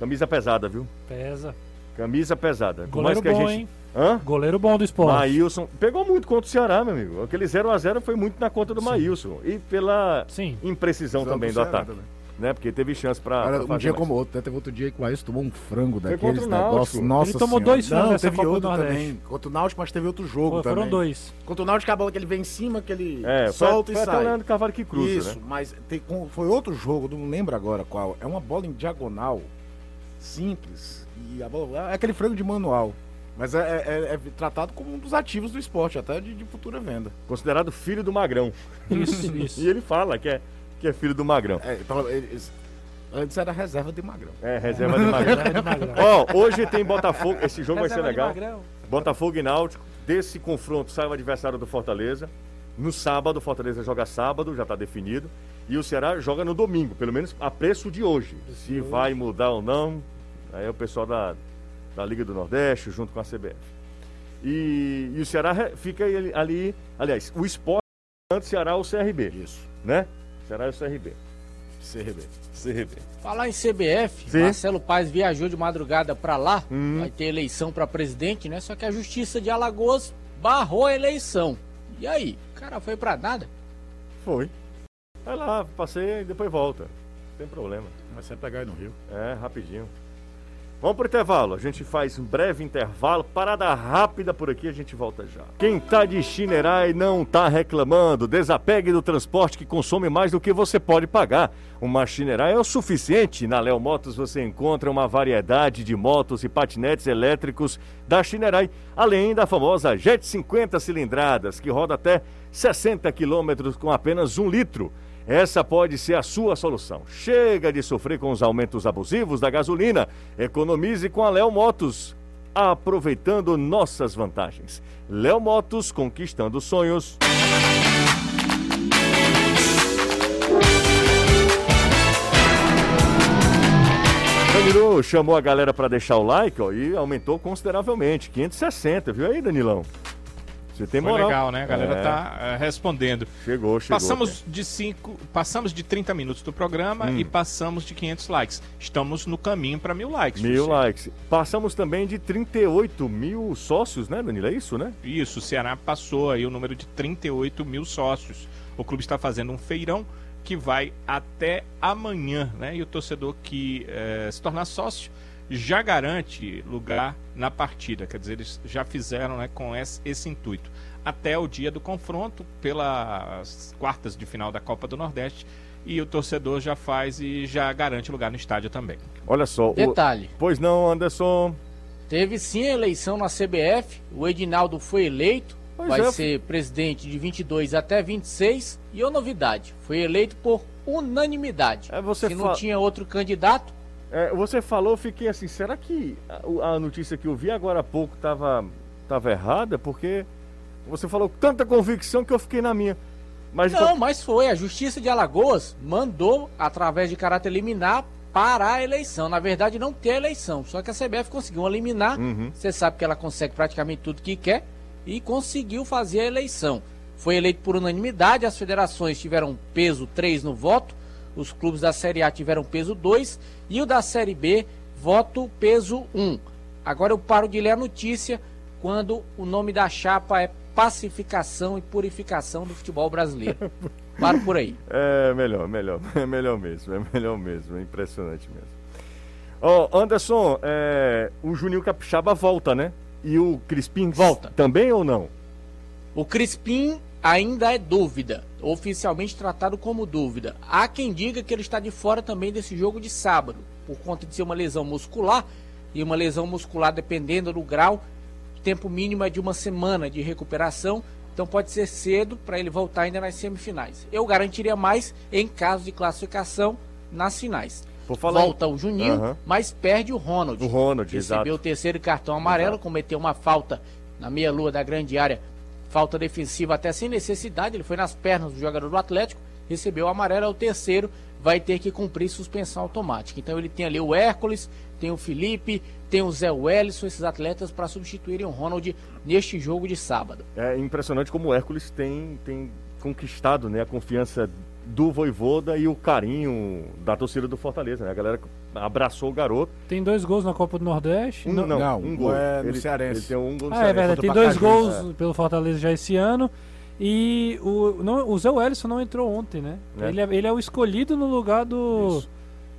A: Camisa pesada, viu?
H: Pesa.
A: Camisa pesada. Por
H: Goleiro
A: que a
H: bom,
A: gente.
H: hein?
A: Hã?
H: Goleiro bom do esporte.
A: Maílson pegou muito contra o Ceará, meu amigo. Aquele 0x0 foi muito na conta do Maílson. E pela
H: Sim.
A: imprecisão
G: Precisão
A: também
G: do
A: do ataque.
G: também.
A: Né? Porque teve chance pra. Pra
I: um
A: fazer
I: dia
A: mais.
I: como outro, né? teve outro dia que o Ailson tomou um frango
A: Foi
I: daqueles negócios. Nossa
H: Ele tomou
I: Senhora.
H: dois frangos
G: Não, teve outro também. Contra o Náutico, mas teve outro jogo
H: Foi-
G: também.
H: foram dois.
G: Contra o Náutico, a bola que ele vem em cima, que ele
A: É, foi,
G: solta
A: foi
G: e
A: até
G: sai.
A: o Leandro que cruza,
G: Isso,
A: né?
G: mas tem- foi outro jogo, não lembro agora qual. É uma bola em diagonal, simples, e a bola é aquele frango de manual. Mas é, é- é- é tratado como um dos ativos do esporte, até de, de futura venda.
A: Considerado filho do Magrão.
H: Isso, *laughs* isso.
A: E ele fala que é, que é filho do Magrão.
G: É, então, eles- antes era reserva de magrão.
A: É, reserva de Magrão. *laughs*
H: Reserva.
A: Ó, hoje tem Botafogo. Esse jogo vai ser
H: Reserva de
A: legal.
H: Magrão.
A: Botafogo e Náutico. Desse confronto sai o adversário do Fortaleza. No sábado, o Fortaleza joga sábado, já está definido. E o Ceará joga no domingo, pelo menos a preço de hoje. Se vai mudar ou não, aí é o pessoal da, da Liga do Nordeste, junto com a CBF. E, e o Ceará fica ali, ali- aliás, o esporte antes Ceará ou CRB,
G: Isso,
A: né? Ceará e o CRB.
G: CRB.
A: CRB.
C: Falar em CBF,
A: Sim.
C: Marcelo Paes viajou de madrugada pra lá,
A: Hum.
C: vai ter eleição pra presidente, né? Só que a Justiça de Alagoas barrou a eleição. E aí? O cara foi pra nada?
A: Foi. Vai lá, passeia e depois volta. Não tem problema.
G: Vai sempre pegar aí no Rio.
A: É, rapidinho. Vamos pro intervalo. A gente faz um breve intervalo, parada rápida por aqui, a gente volta já. Quem tá de Chinerai não tá reclamando. Desapegue do transporte que consome mais do que você pode pagar. Uma Chinerai é o suficiente. Na Léo Motos você encontra uma variedade de motos e patinetes elétricos da Chinerai, além da famosa Jet 50 cilindradas, que roda até 60 quilômetros com apenas um litro. Essa pode ser a sua solução. Chega de sofrer com os aumentos abusivos da gasolina. Economize com a Léo Motos, aproveitando nossas vantagens. Léo Motos conquistando sonhos. Danilo chamou a galera para deixar o like ó, e aumentou consideravelmente, 560, viu aí, Danilão? Você tem
D: Foi
A: moral.
D: legal, né? A galera
A: É.
D: tá eh, respondendo.
A: Chegou, chegou.
D: Passamos de cinco, passamos de 30 minutos do programa
A: Hum.
D: e passamos de 500 likes. Estamos no caminho para mil likes.
A: Mil likes. Passamos também de 38 mil sócios, né, Danilo? É isso, né?
D: Isso, o Ceará passou aí o número de 38 mil sócios. O clube está fazendo um feirão que vai até amanhã, né? E o torcedor que eh, se tornar sócio já garante lugar na partida. Quer dizer, eles já fizeram né, com esse, esse intuito. Até o dia do confronto, pelas quartas de final da Copa do Nordeste. E o torcedor já faz e já garante lugar no estádio também.
A: Olha só. o-
C: Detalhe.
A: Pois não, Anderson.
C: Teve sim a eleição na CBF, o Edinaldo foi eleito,
A: Pois
C: vai
A: é.
C: ser presidente de 22 até 26, e a novidade, foi eleito por unanimidade.
A: É, você
C: Se
A: fa-
C: não tinha outro candidato,
A: É, você falou, eu fiquei assim, será que a, a notícia que eu vi agora há pouco estava tava errada? Porque você falou com tanta convicção que eu fiquei na minha. Mas
C: não, mas foi, a Justiça de Alagoas mandou, através de caráter liminar, parar a eleição. Na verdade, não ter eleição, só que a CBF conseguiu eliminar,
A: Uhum.
C: você sabe que ela consegue praticamente tudo que quer, e conseguiu fazer a eleição. Foi eleito por unanimidade, as federações tiveram peso 3 no voto, os clubes da Série A tiveram peso 2 e o da Série B, voto peso 1. Agora eu paro de ler a notícia quando o nome da chapa é Pacificação e Purificação do Futebol Brasileiro. *laughs* Paro por aí.
A: É melhor, melhor, é *laughs* melhor mesmo, é melhor mesmo, é impressionante mesmo. Ó, Anderson, é, o Juninho Capixaba volta, né? E o Crispim
C: Volta.
A: também ou não?
C: O Crispim ainda é dúvida, oficialmente tratado como dúvida. Há quem diga que ele está de fora também desse jogo de sábado, por conta de ser uma lesão muscular, e uma lesão muscular, dependendo do grau, o tempo mínimo é de uma semana de recuperação, então pode ser cedo para ele voltar ainda nas semifinais. Eu garantiria mais em caso de classificação nas finais. Volta o Juninho,
A: Aham.
C: mas perde o Ronald.
A: O Ronald,
C: Recebeu
A: exato.
C: o terceiro cartão amarelo,
A: Exato.
C: cometeu uma falta na meia-lua da grande área, falta defensiva até sem necessidade, ele foi nas pernas do jogador do Atlético, recebeu o amarelo, é o terceiro, vai ter que cumprir suspensão automática. Então ele tem ali o Hércules, tem o Felipe, tem o Zé Wellison, esses atletas para substituírem o Ronald neste jogo de sábado.
A: É impressionante como o Hércules tem, tem conquistado né, a confiança do Voivoda e o carinho da torcida do Fortaleza. Né? A galera abraçou o garoto.
H: Tem dois gols na Copa do Nordeste.
A: Um,
H: Não-
A: não,
G: não,
A: um gol.
G: é no
A: ele,
G: Cearense.
A: Ele tem um gol no
H: Ah, é
A: Cearense.
H: verdade. Tem dois gols pelo Fortaleza já esse ano. E o, não, o Zé Wellison não entrou ontem, né?
A: É.
H: Ele, é, ele é o escolhido no lugar do,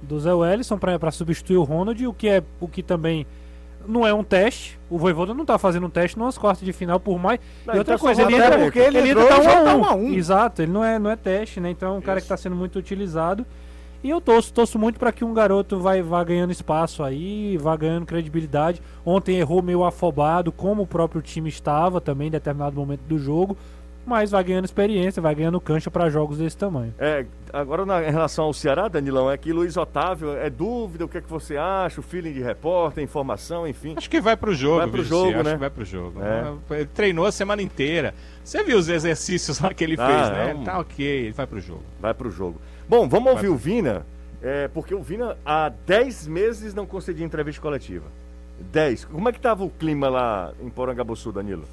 H: do Zé Wellison para substituir o Ronald, o que é o que também não é um teste. O Voivoda não tá fazendo um teste nas quartas de final, por mais.
A: Não,
H: e outra
A: então
H: coisa, ele entra,
A: porque
G: ele
H: ele entra tá
G: tá
H: um a um.
G: um.
H: Exato, ele não é, não é teste, né? Então é um cara que está sendo muito utilizado. E eu torço, torço muito para que um garoto vai, vá ganhando espaço aí, vá ganhando credibilidade. Ontem errou meio afobado, como o próprio time estava também em determinado momento do jogo. Mas vai ganhando experiência, vai ganhando cancha para jogos desse tamanho.
A: É, agora na, em relação ao Ceará, Danilão, é que Luiz Otávio é dúvida, o que é que você acha, o feeling de repórter, informação, enfim.
D: Acho que vai pro jogo,
A: Vai pro
D: viu,
A: jogo, né?
D: que vai pro jogo.
A: É.
D: Ele treinou a semana inteira. Você viu os exercícios lá que ele
A: Ah,
D: fez, né?
A: é um-
D: Tá ok, ele vai pro jogo.
A: Vai pro jogo. Bom, vamos ouvir o Vina, é, porque o Vina há 10 meses não concedia entrevista coletiva. 10. Como é que tava o clima lá em Porangabuçu, Danilo?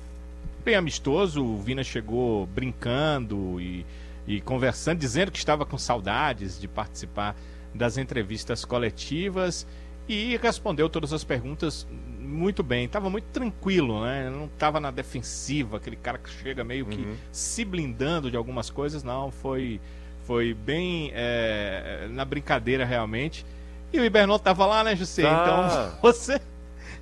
D: Bem amistoso, o Vina chegou brincando e, e conversando, dizendo que estava com saudades de participar das entrevistas coletivas e respondeu todas as perguntas muito bem. Estava muito tranquilo, né? Não estava na defensiva, aquele cara que chega meio que se blindando de algumas coisas, não. Foi, Foi bem é, na brincadeira realmente. E o Ibernon tava lá, né, José?
A: Tá.
D: Então *laughs* você,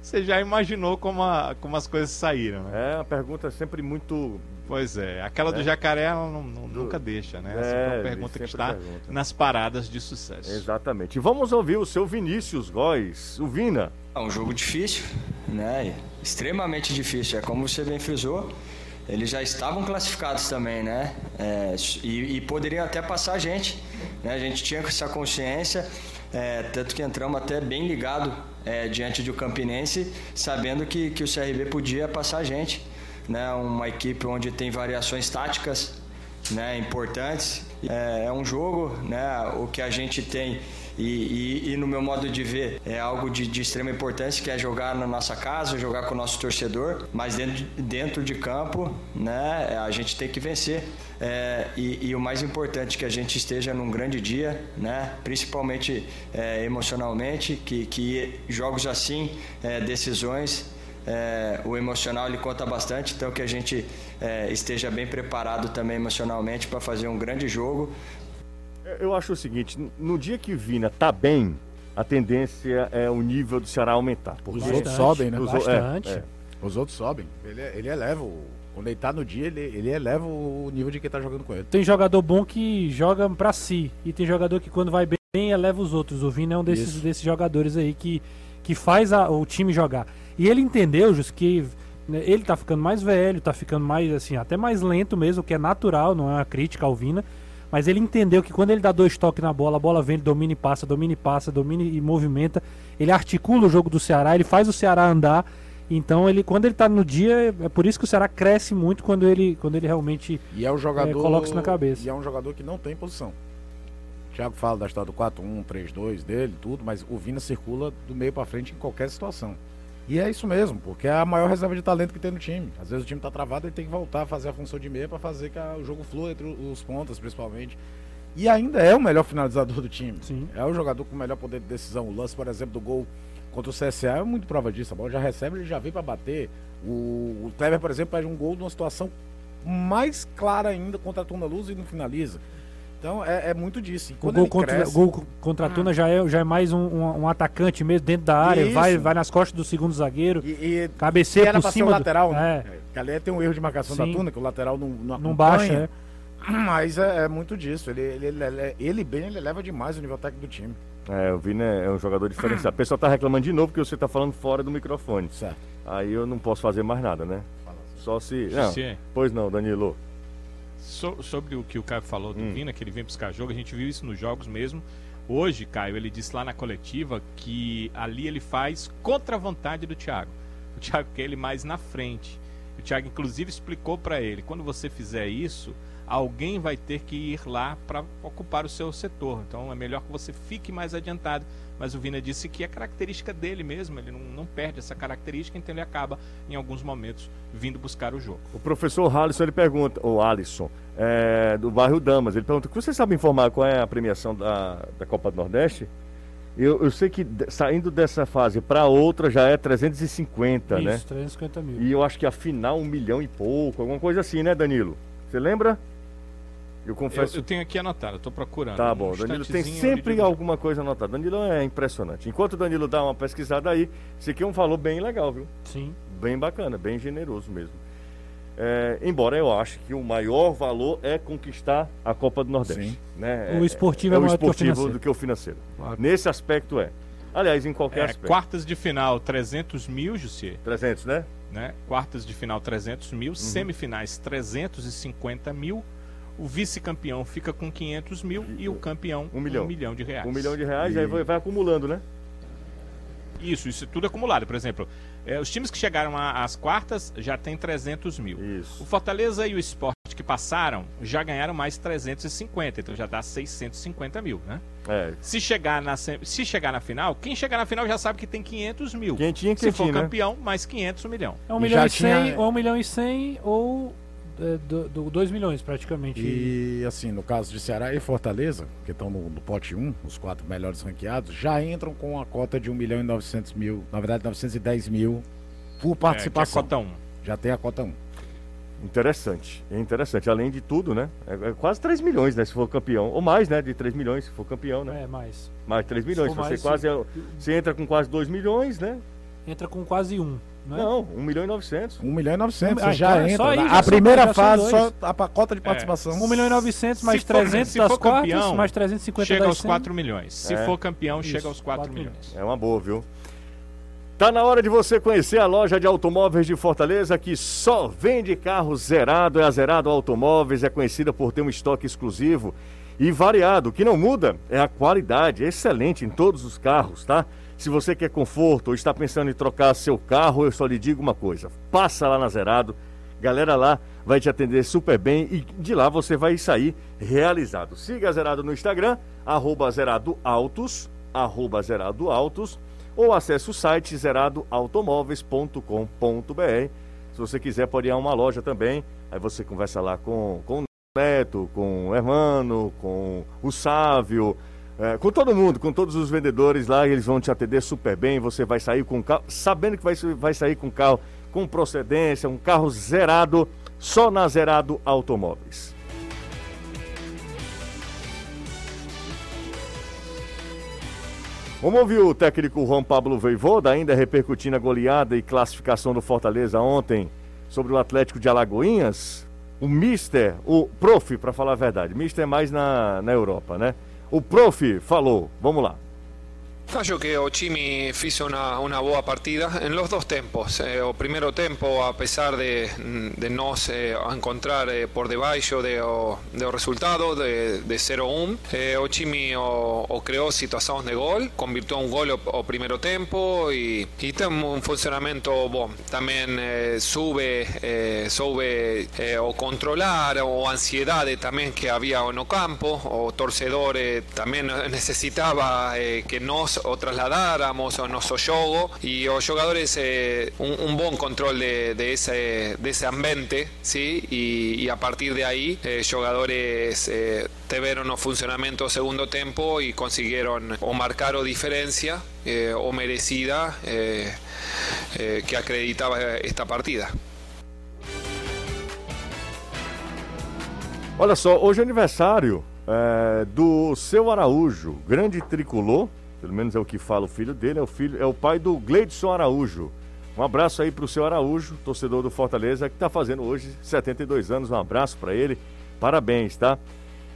D: você já imaginou como, a- como as coisas saíram, né?
A: É uma pergunta sempre muito.
D: Pois é, aquela do
A: É.
D: jacaré ela não- não- nunca deixa, né? Essa
A: É,
D: é uma pergunta que está
A: pergunta.
D: nas paradas de sucesso.
A: Exatamente. E vamos ouvir o seu Vinícius Góes, o Vina.
J: É um jogo difícil, né? Extremamente difícil. É como você bem frisou. Eles já estavam classificados também, né? É, e, e poderiam até passar a gente. Né? A gente tinha essa consciência, é, tanto que entramos até bem ligado é, diante do Campinense, sabendo que, que o CRB podia passar a gente. Né? Uma equipe onde tem variações táticas né, importantes. É, é um jogo, né, o que a gente tem e, e- e no meu modo de ver é algo de, de extrema importância, que é jogar na nossa casa, jogar com o nosso torcedor, mas dentro, de- dentro de campo, né, a gente tem que vencer. É, e, e o mais importante que a gente esteja num grande dia, né, principalmente é, emocionalmente, que, que jogos assim, é, decisões, é, o emocional ele conta bastante, então que a gente é, esteja bem preparado também emocionalmente para fazer um grande jogo.
A: Eu acho o seguinte: no dia que Vina tá bem, a tendência é o nível do Ceará aumentar.
G: Os
A: Porque
G: outros sobem, né?
A: os o-
H: Bastante.
A: é, é.
G: Os outros sobem. Ele, ele eleva o. Quando ele tá no dia, ele, ele eleva o nível de quem tá jogando com ele.
H: Tem jogador bom que joga pra si. E tem jogador que quando vai bem eleva os outros. O Vina é um desses,
G: Isso.
H: desses jogadores aí que, que faz a- o time jogar. E ele entendeu, Jus, que né, ele tá ficando mais velho, tá ficando mais assim, até mais lento mesmo, que é natural, não é uma crítica ao Vina. Mas ele entendeu que quando ele dá dois toques na bola, a bola vem, domina e passa, domina e passa, domina e movimenta. Ele articula o jogo do Ceará, ele faz o Ceará andar. Então ele, quando ele tá no dia, é por isso que o Ceará cresce muito quando ele, quando ele realmente
G: E é o jogador.
H: É, coloca isso na cabeça.
G: E é um jogador que não tem posição. O Thiago fala da história do 4-1, 3-2 dele, tudo, mas o Vina circula do meio pra frente em qualquer situação. E é isso mesmo, porque é a maior reserva de talento que tem no time. Às vezes o time tá travado e tem que voltar a fazer a função de meia pra fazer que o jogo flua entre os pontas, principalmente. E ainda é o melhor finalizador do time.
H: Sim.
G: É o jogador com o melhor poder de decisão. O lance, por exemplo, do gol contra o CSA é muito prova disso. A bola já recebe, ele já vem pra bater. O, o Kleber, por exemplo, perde um gol numa situação mais clara ainda contra a Tuna Luz e não finaliza. Então é, é muito disso. E
H: O gol contra,
G: cresce,
H: gol contra a Tuna já é, já é mais um, um- um atacante mesmo dentro da área,
G: Isso.
H: vai, vai nas costas do segundo zagueiro,
G: e, e
H: cabeceia
G: era
H: por
G: pra ser
H: cima.
G: o
H: do-
G: lateral,
H: é,
G: né? Que ali tem um erro de marcação
H: Sim.
G: da Tuna, que o lateral não, não,
H: não baixa, é. *clears throat*
G: Mas é, é muito disso. Ele, ele, ele, ele- ele bem, ele eleva demais o nível técnico do time.
A: É, o Vina é um jogador diferenciado. O pessoal tá reclamando de novo porque você tá falando fora do microfone.
G: Certo.
A: Aí eu não posso fazer mais nada, né? Só se. Não, pois não, Danilo.
D: So- sobre o que o Caio falou do
A: Hum.
D: Vina, que ele vem buscar jogo, a gente viu isso nos jogos mesmo. Hoje, Caio, ele disse lá na coletiva que ali ele faz contra a vontade do Thiago. O Thiago quer ele mais na frente. O Thiago, inclusive, explicou para ele: quando você fizer isso, alguém vai ter que ir lá para ocupar o seu setor. Então é melhor que você fique mais adiantado. Mas o Vina disse que é característica dele mesmo, ele não, não perde essa característica, então ele acaba, em alguns momentos, vindo buscar o jogo.
A: O professor Alisson ele pergunta, ou Alisson, é, do bairro Damas, ele pergunta: você sabe informar qual é a premiação da, da Copa do Nordeste? Eu, eu sei que saindo dessa fase para outra já é 350, né?
H: Isso, 350 mil.
A: E eu acho que a final um milhão e pouco, alguma coisa assim, né, Danilo? Você lembra? Eu
D: Eu,
A: confesso.
D: eu tenho aqui anotado, eu tô procurando.
A: Tá
D: Um
A: bom, Danilo tem
D: eu
A: sempre alguma coisa anotada. Danilo é impressionante. Enquanto o Danilo dá uma pesquisada aí, esse aqui é um valor bem legal, viu?
H: Sim.
A: Bem bacana, bem generoso mesmo. É, embora eu ache que o maior valor é conquistar a Copa do Nordeste.
G: Sim.
A: Né?
H: O esportivo é
A: o
H: maior do que o
A: esportivo do que o financeiro.
H: Claro.
A: Nesse aspecto é. Aliás, em qualquer
D: É,
A: aspecto.
D: quartas de final 300 mil, Jussier,
A: 300, né?
D: né? Quartas de final 300
A: Uhum.
D: mil, semifinais 350 mil. O vice-campeão fica com 500 mil e o campeão
A: Um milhão.
D: um milhão de reais.
A: Um milhão de reais,
G: E-
A: aí vai, vai acumulando, né?
D: Isso, isso é tudo acumulado. Por exemplo, é, os times que chegaram às quartas já tem 300 mil. O
A: Isso.
D: Fortaleza e o Sport que passaram já ganharam mais 350, então já dá 650 mil, né?
A: É.
D: Se chegar, na, se chegar na final, quem chegar na final já sabe que tem 500 mil.
A: Quentinho,
D: Se for
A: quentinho, né?
D: campeão, mais 500 um milhão.
H: É um
G: E
H: milhão e cem,
G: tinha-
H: ou um milhão e cem, ou do, do, dois milhões praticamente.
G: E assim, no caso de Ceará e Fortaleza, que estão no, no pote 1, os quatro melhores ranqueados, já entram com a cota de 1 milhão e 900 mil, na verdade 910 mil por
D: É, é a
G: participação.
D: cota 1.
G: Já tem a cota 1.
A: Interessante, é interessante. Além de tudo, né? É, é quase 3 milhões, né? Se for campeão. Ou mais, né? De 3 milhões, se for campeão, né?
H: É, mais.
A: Mais 3 milhões.
H: Se
A: Você,
H: mais,
A: quase, é- você entra com quase 2 milhões, né?
H: Entra com quase um. Não, é?
A: Não, 1 milhão e 900.
G: 1 milhão e 900,
H: Ah,
G: você já
H: então é
G: entra.
H: só aí, já
G: a primeira fase,
H: dois.
G: só a pacota de participação.
H: 1 milhão e 900 mais
D: Se for-
H: 300
D: se
H: das
D: for
H: quartas,
D: campeão,
H: mais 350
D: Chega
H: das
D: aos
H: semi.
D: 4 milhões. Se
A: É.
D: for campeão,
H: Isso,
D: chega aos 4
H: quatro
D: milhões.
A: É uma boa, viu? Tá na hora de você conhecer a loja de automóveis de Fortaleza que só vende carro zerado. É a Zerado Automóveis, é conhecida por ter um estoque exclusivo e variado. O que não muda é a qualidade, é excelente em todos os carros, tá? Se você quer conforto ou está pensando em trocar seu carro, eu só lhe digo uma coisa: passa lá na Zerado. Galera lá vai te atender super bem e de lá você vai sair realizado. Siga a Zerado no Instagram, arroba Zerado Autos, arroba Zerado Autos, ou acesse o site zeradoautomóveis.com.br. Se você quiser, pode ir a uma loja também. Aí você conversa lá com, com o Neto, com o Hermano, com o Sávio, é, com todo mundo, com todos os vendedores lá, eles vão te atender super bem. Você vai sair com o carro, sabendo que vai, vai sair com o carro com procedência, um carro zerado, só na Zerado Automóveis. Vamos ouvir o técnico Juan Pablo Voivoda, ainda repercutindo a goleada e classificação do Fortaleza ontem sobre o Atlético de Alagoinhas. O Mister, o Prof, para falar a verdade, Mister é mais na, na Europa, né? O Prof falou, vamos lá.
K: Acho que o time hizo una, una boa partida en los dos tempos. Eh, o primeiro tempo, a pesar de, de nos eh, encontrar eh, por debaixo de, o, de o resultado de, de 0-1, eh, o time o, o creou situações de gol, convirtió un gol o, o primeiro tempo e, e tem um funcionamento bom. Também eh, sube, eh, soube eh, o controlar o ansiedade também que havia no campo. O torcedor eh, também necessitava eh, que nós o trasladáramos o nosso jogo e os jogadores eh, um, um bom controle de, de, esse, desse ambiente ¿sí? e, e a partir de aí eh, jogadores eh, tiveram o funcionamento do segundo tempo e conseguiram o marcar o diferença eh, o merecida eh, eh, que acreditava esta partida.
A: Olha só, hoje é aniversário é, do seu Araújo, grande tricolor, pelo menos é o que fala o filho dele, é o filho, é o pai do Gleidson Araújo. Um abraço aí pro seu Araújo, torcedor do Fortaleza, que está fazendo hoje 72 anos. Um abraço para ele, parabéns, tá?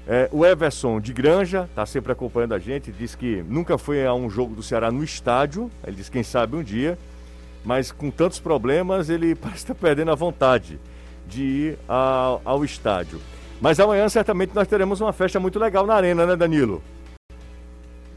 A: É, o Everson de Granja está sempre acompanhando a gente, diz que nunca foi a um jogo do Ceará no estádio, ele diz quem sabe um dia, mas com tantos problemas ele *laughs* parece estar perdendo a vontade de ir ao, ao estádio. Mas amanhã certamente nós teremos uma festa muito legal na arena, né, Danilo?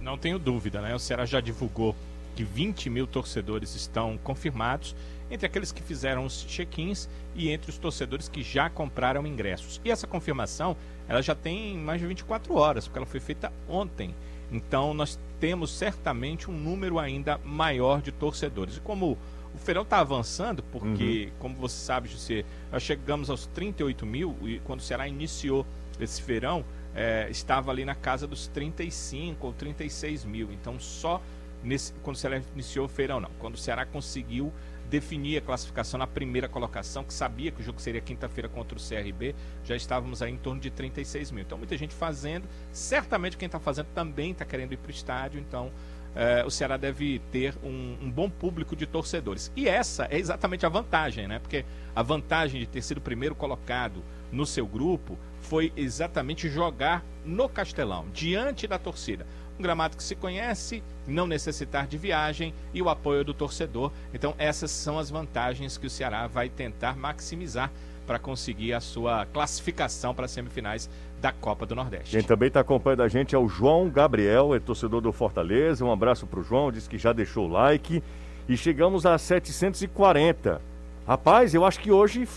D: Não tenho dúvida, né? O Ceará já divulgou que 20 mil torcedores estão confirmados, entre aqueles que fizeram os check-ins e entre os torcedores que já compraram ingressos. E essa confirmação, ela já tem mais de 24 horas, porque ela foi feita ontem. Então nós temos certamente um número ainda maior de torcedores. E como o feirão está avançando, porque, como você sabe, José, nós chegamos aos 38 mil e quando o Ceará iniciou esse feirão, é, estava ali na casa dos 35 ou 36 mil. Então, só nesse, quando o Ceará iniciou o feirão, não. Quando o Ceará conseguiu definir a classificação na primeira colocação, que sabia que o jogo seria quinta-feira contra o CRB, já estávamos aí em torno de 36 mil. Então, muita gente fazendo. Certamente, quem está fazendo também está querendo ir para o estádio. Então, é, o Ceará deve ter um, um, bom público de torcedores. E essa é exatamente a vantagem, né? Porque a vantagem de ter sido o primeiro colocado no seu grupo foi exatamente jogar no Castelão, diante da torcida. Um gramado que se conhece, não necessitar de viagem e o apoio do torcedor. Então, essas são as vantagens que o Ceará vai tentar maximizar para conseguir a sua classificação para as semifinais da Copa do Nordeste.
A: Quem também está acompanhando a gente é o João Gabriel, é torcedor do Fortaleza. Um abraço para o João, diz que já deixou o like. E chegamos a 740. Rapaz, eu acho que hoje,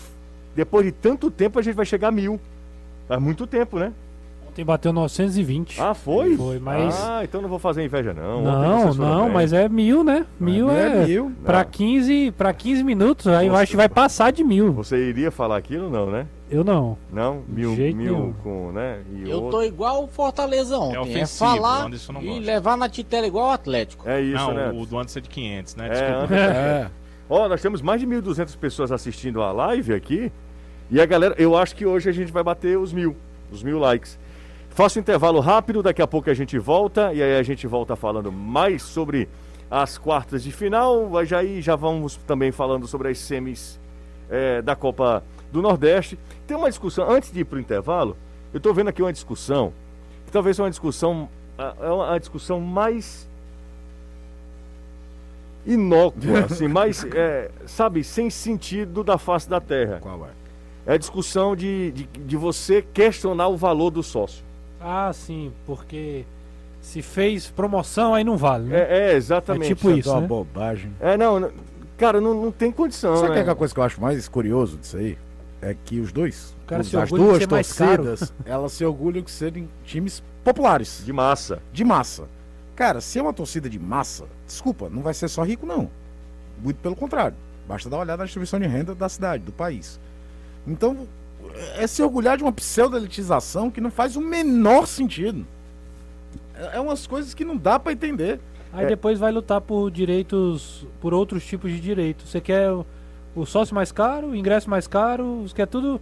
A: depois de tanto tempo, a gente vai chegar a mil. Faz muito tempo, né?
H: Ontem bateu 920.
A: Ah, foi?
H: Foi, mas.
A: Ah, então não vou fazer inveja, não.
H: Não, não, mas é mil, né? Mil é. é mil. Pra 15, pra 15 minutos, aí eu acho que vai passar de mil.
A: Você iria falar aquilo, não, né?
H: Eu não.
A: Não? Mil,
H: jeito
A: mil
H: nenhum.
A: com, né? E
C: Eu
A: outro.
C: tô igual o Fortaleza ontem. É,
D: ofensivo,
C: falar
D: o Anderson não
C: e levar na titela igual o Atlético.
A: É isso,
D: não,
A: né?
D: o do Anderson é de 500, né?
A: É,
D: Desculpa.
A: Ó, nós temos mais de 1.200 pessoas assistindo a live aqui. E a galera, eu acho que hoje a gente vai bater os mil, os mil likes. Faço um intervalo rápido, daqui a pouco a gente volta e aí a gente volta falando mais sobre as quartas de final. Já aí já vamos também falando sobre as semis é, da Copa do Nordeste. Tem uma discussão, antes de ir para o intervalo, eu estou vendo aqui uma discussão, que talvez seja uma discussão, é uma discussão mais inócua, *laughs* assim, mais, é, sabe, sem sentido da face da terra.
G: Qual é?
A: É a discussão de, de, de você questionar o valor do sócio.
H: Ah, sim, porque se fez promoção aí não vale, né?
A: É, é exatamente.
H: É tipo isso,
G: é uma
H: né?
G: bobagem.
A: É, não, cara, não, não tem condição,
G: Sabe
A: né?
G: que é a coisa que eu acho mais curioso disso aí? É que os dois, os- as duas torcidas, *laughs* elas se orgulham de serem times populares,
A: De massa.
G: de massa. Cara, se é uma torcida de massa, desculpa, não vai ser só rico, não. Muito pelo contrário. Basta dar uma olhada na distribuição de renda da cidade, do país. Então, é se orgulhar de uma pseudo-elitização que não faz o menor sentido. É é umas coisas que não dá pra entender.
H: Aí
A: É.
H: depois vai lutar por direitos, por outros tipos de direitos. Você quer o, o sócio mais caro, o ingresso mais caro, você quer tudo.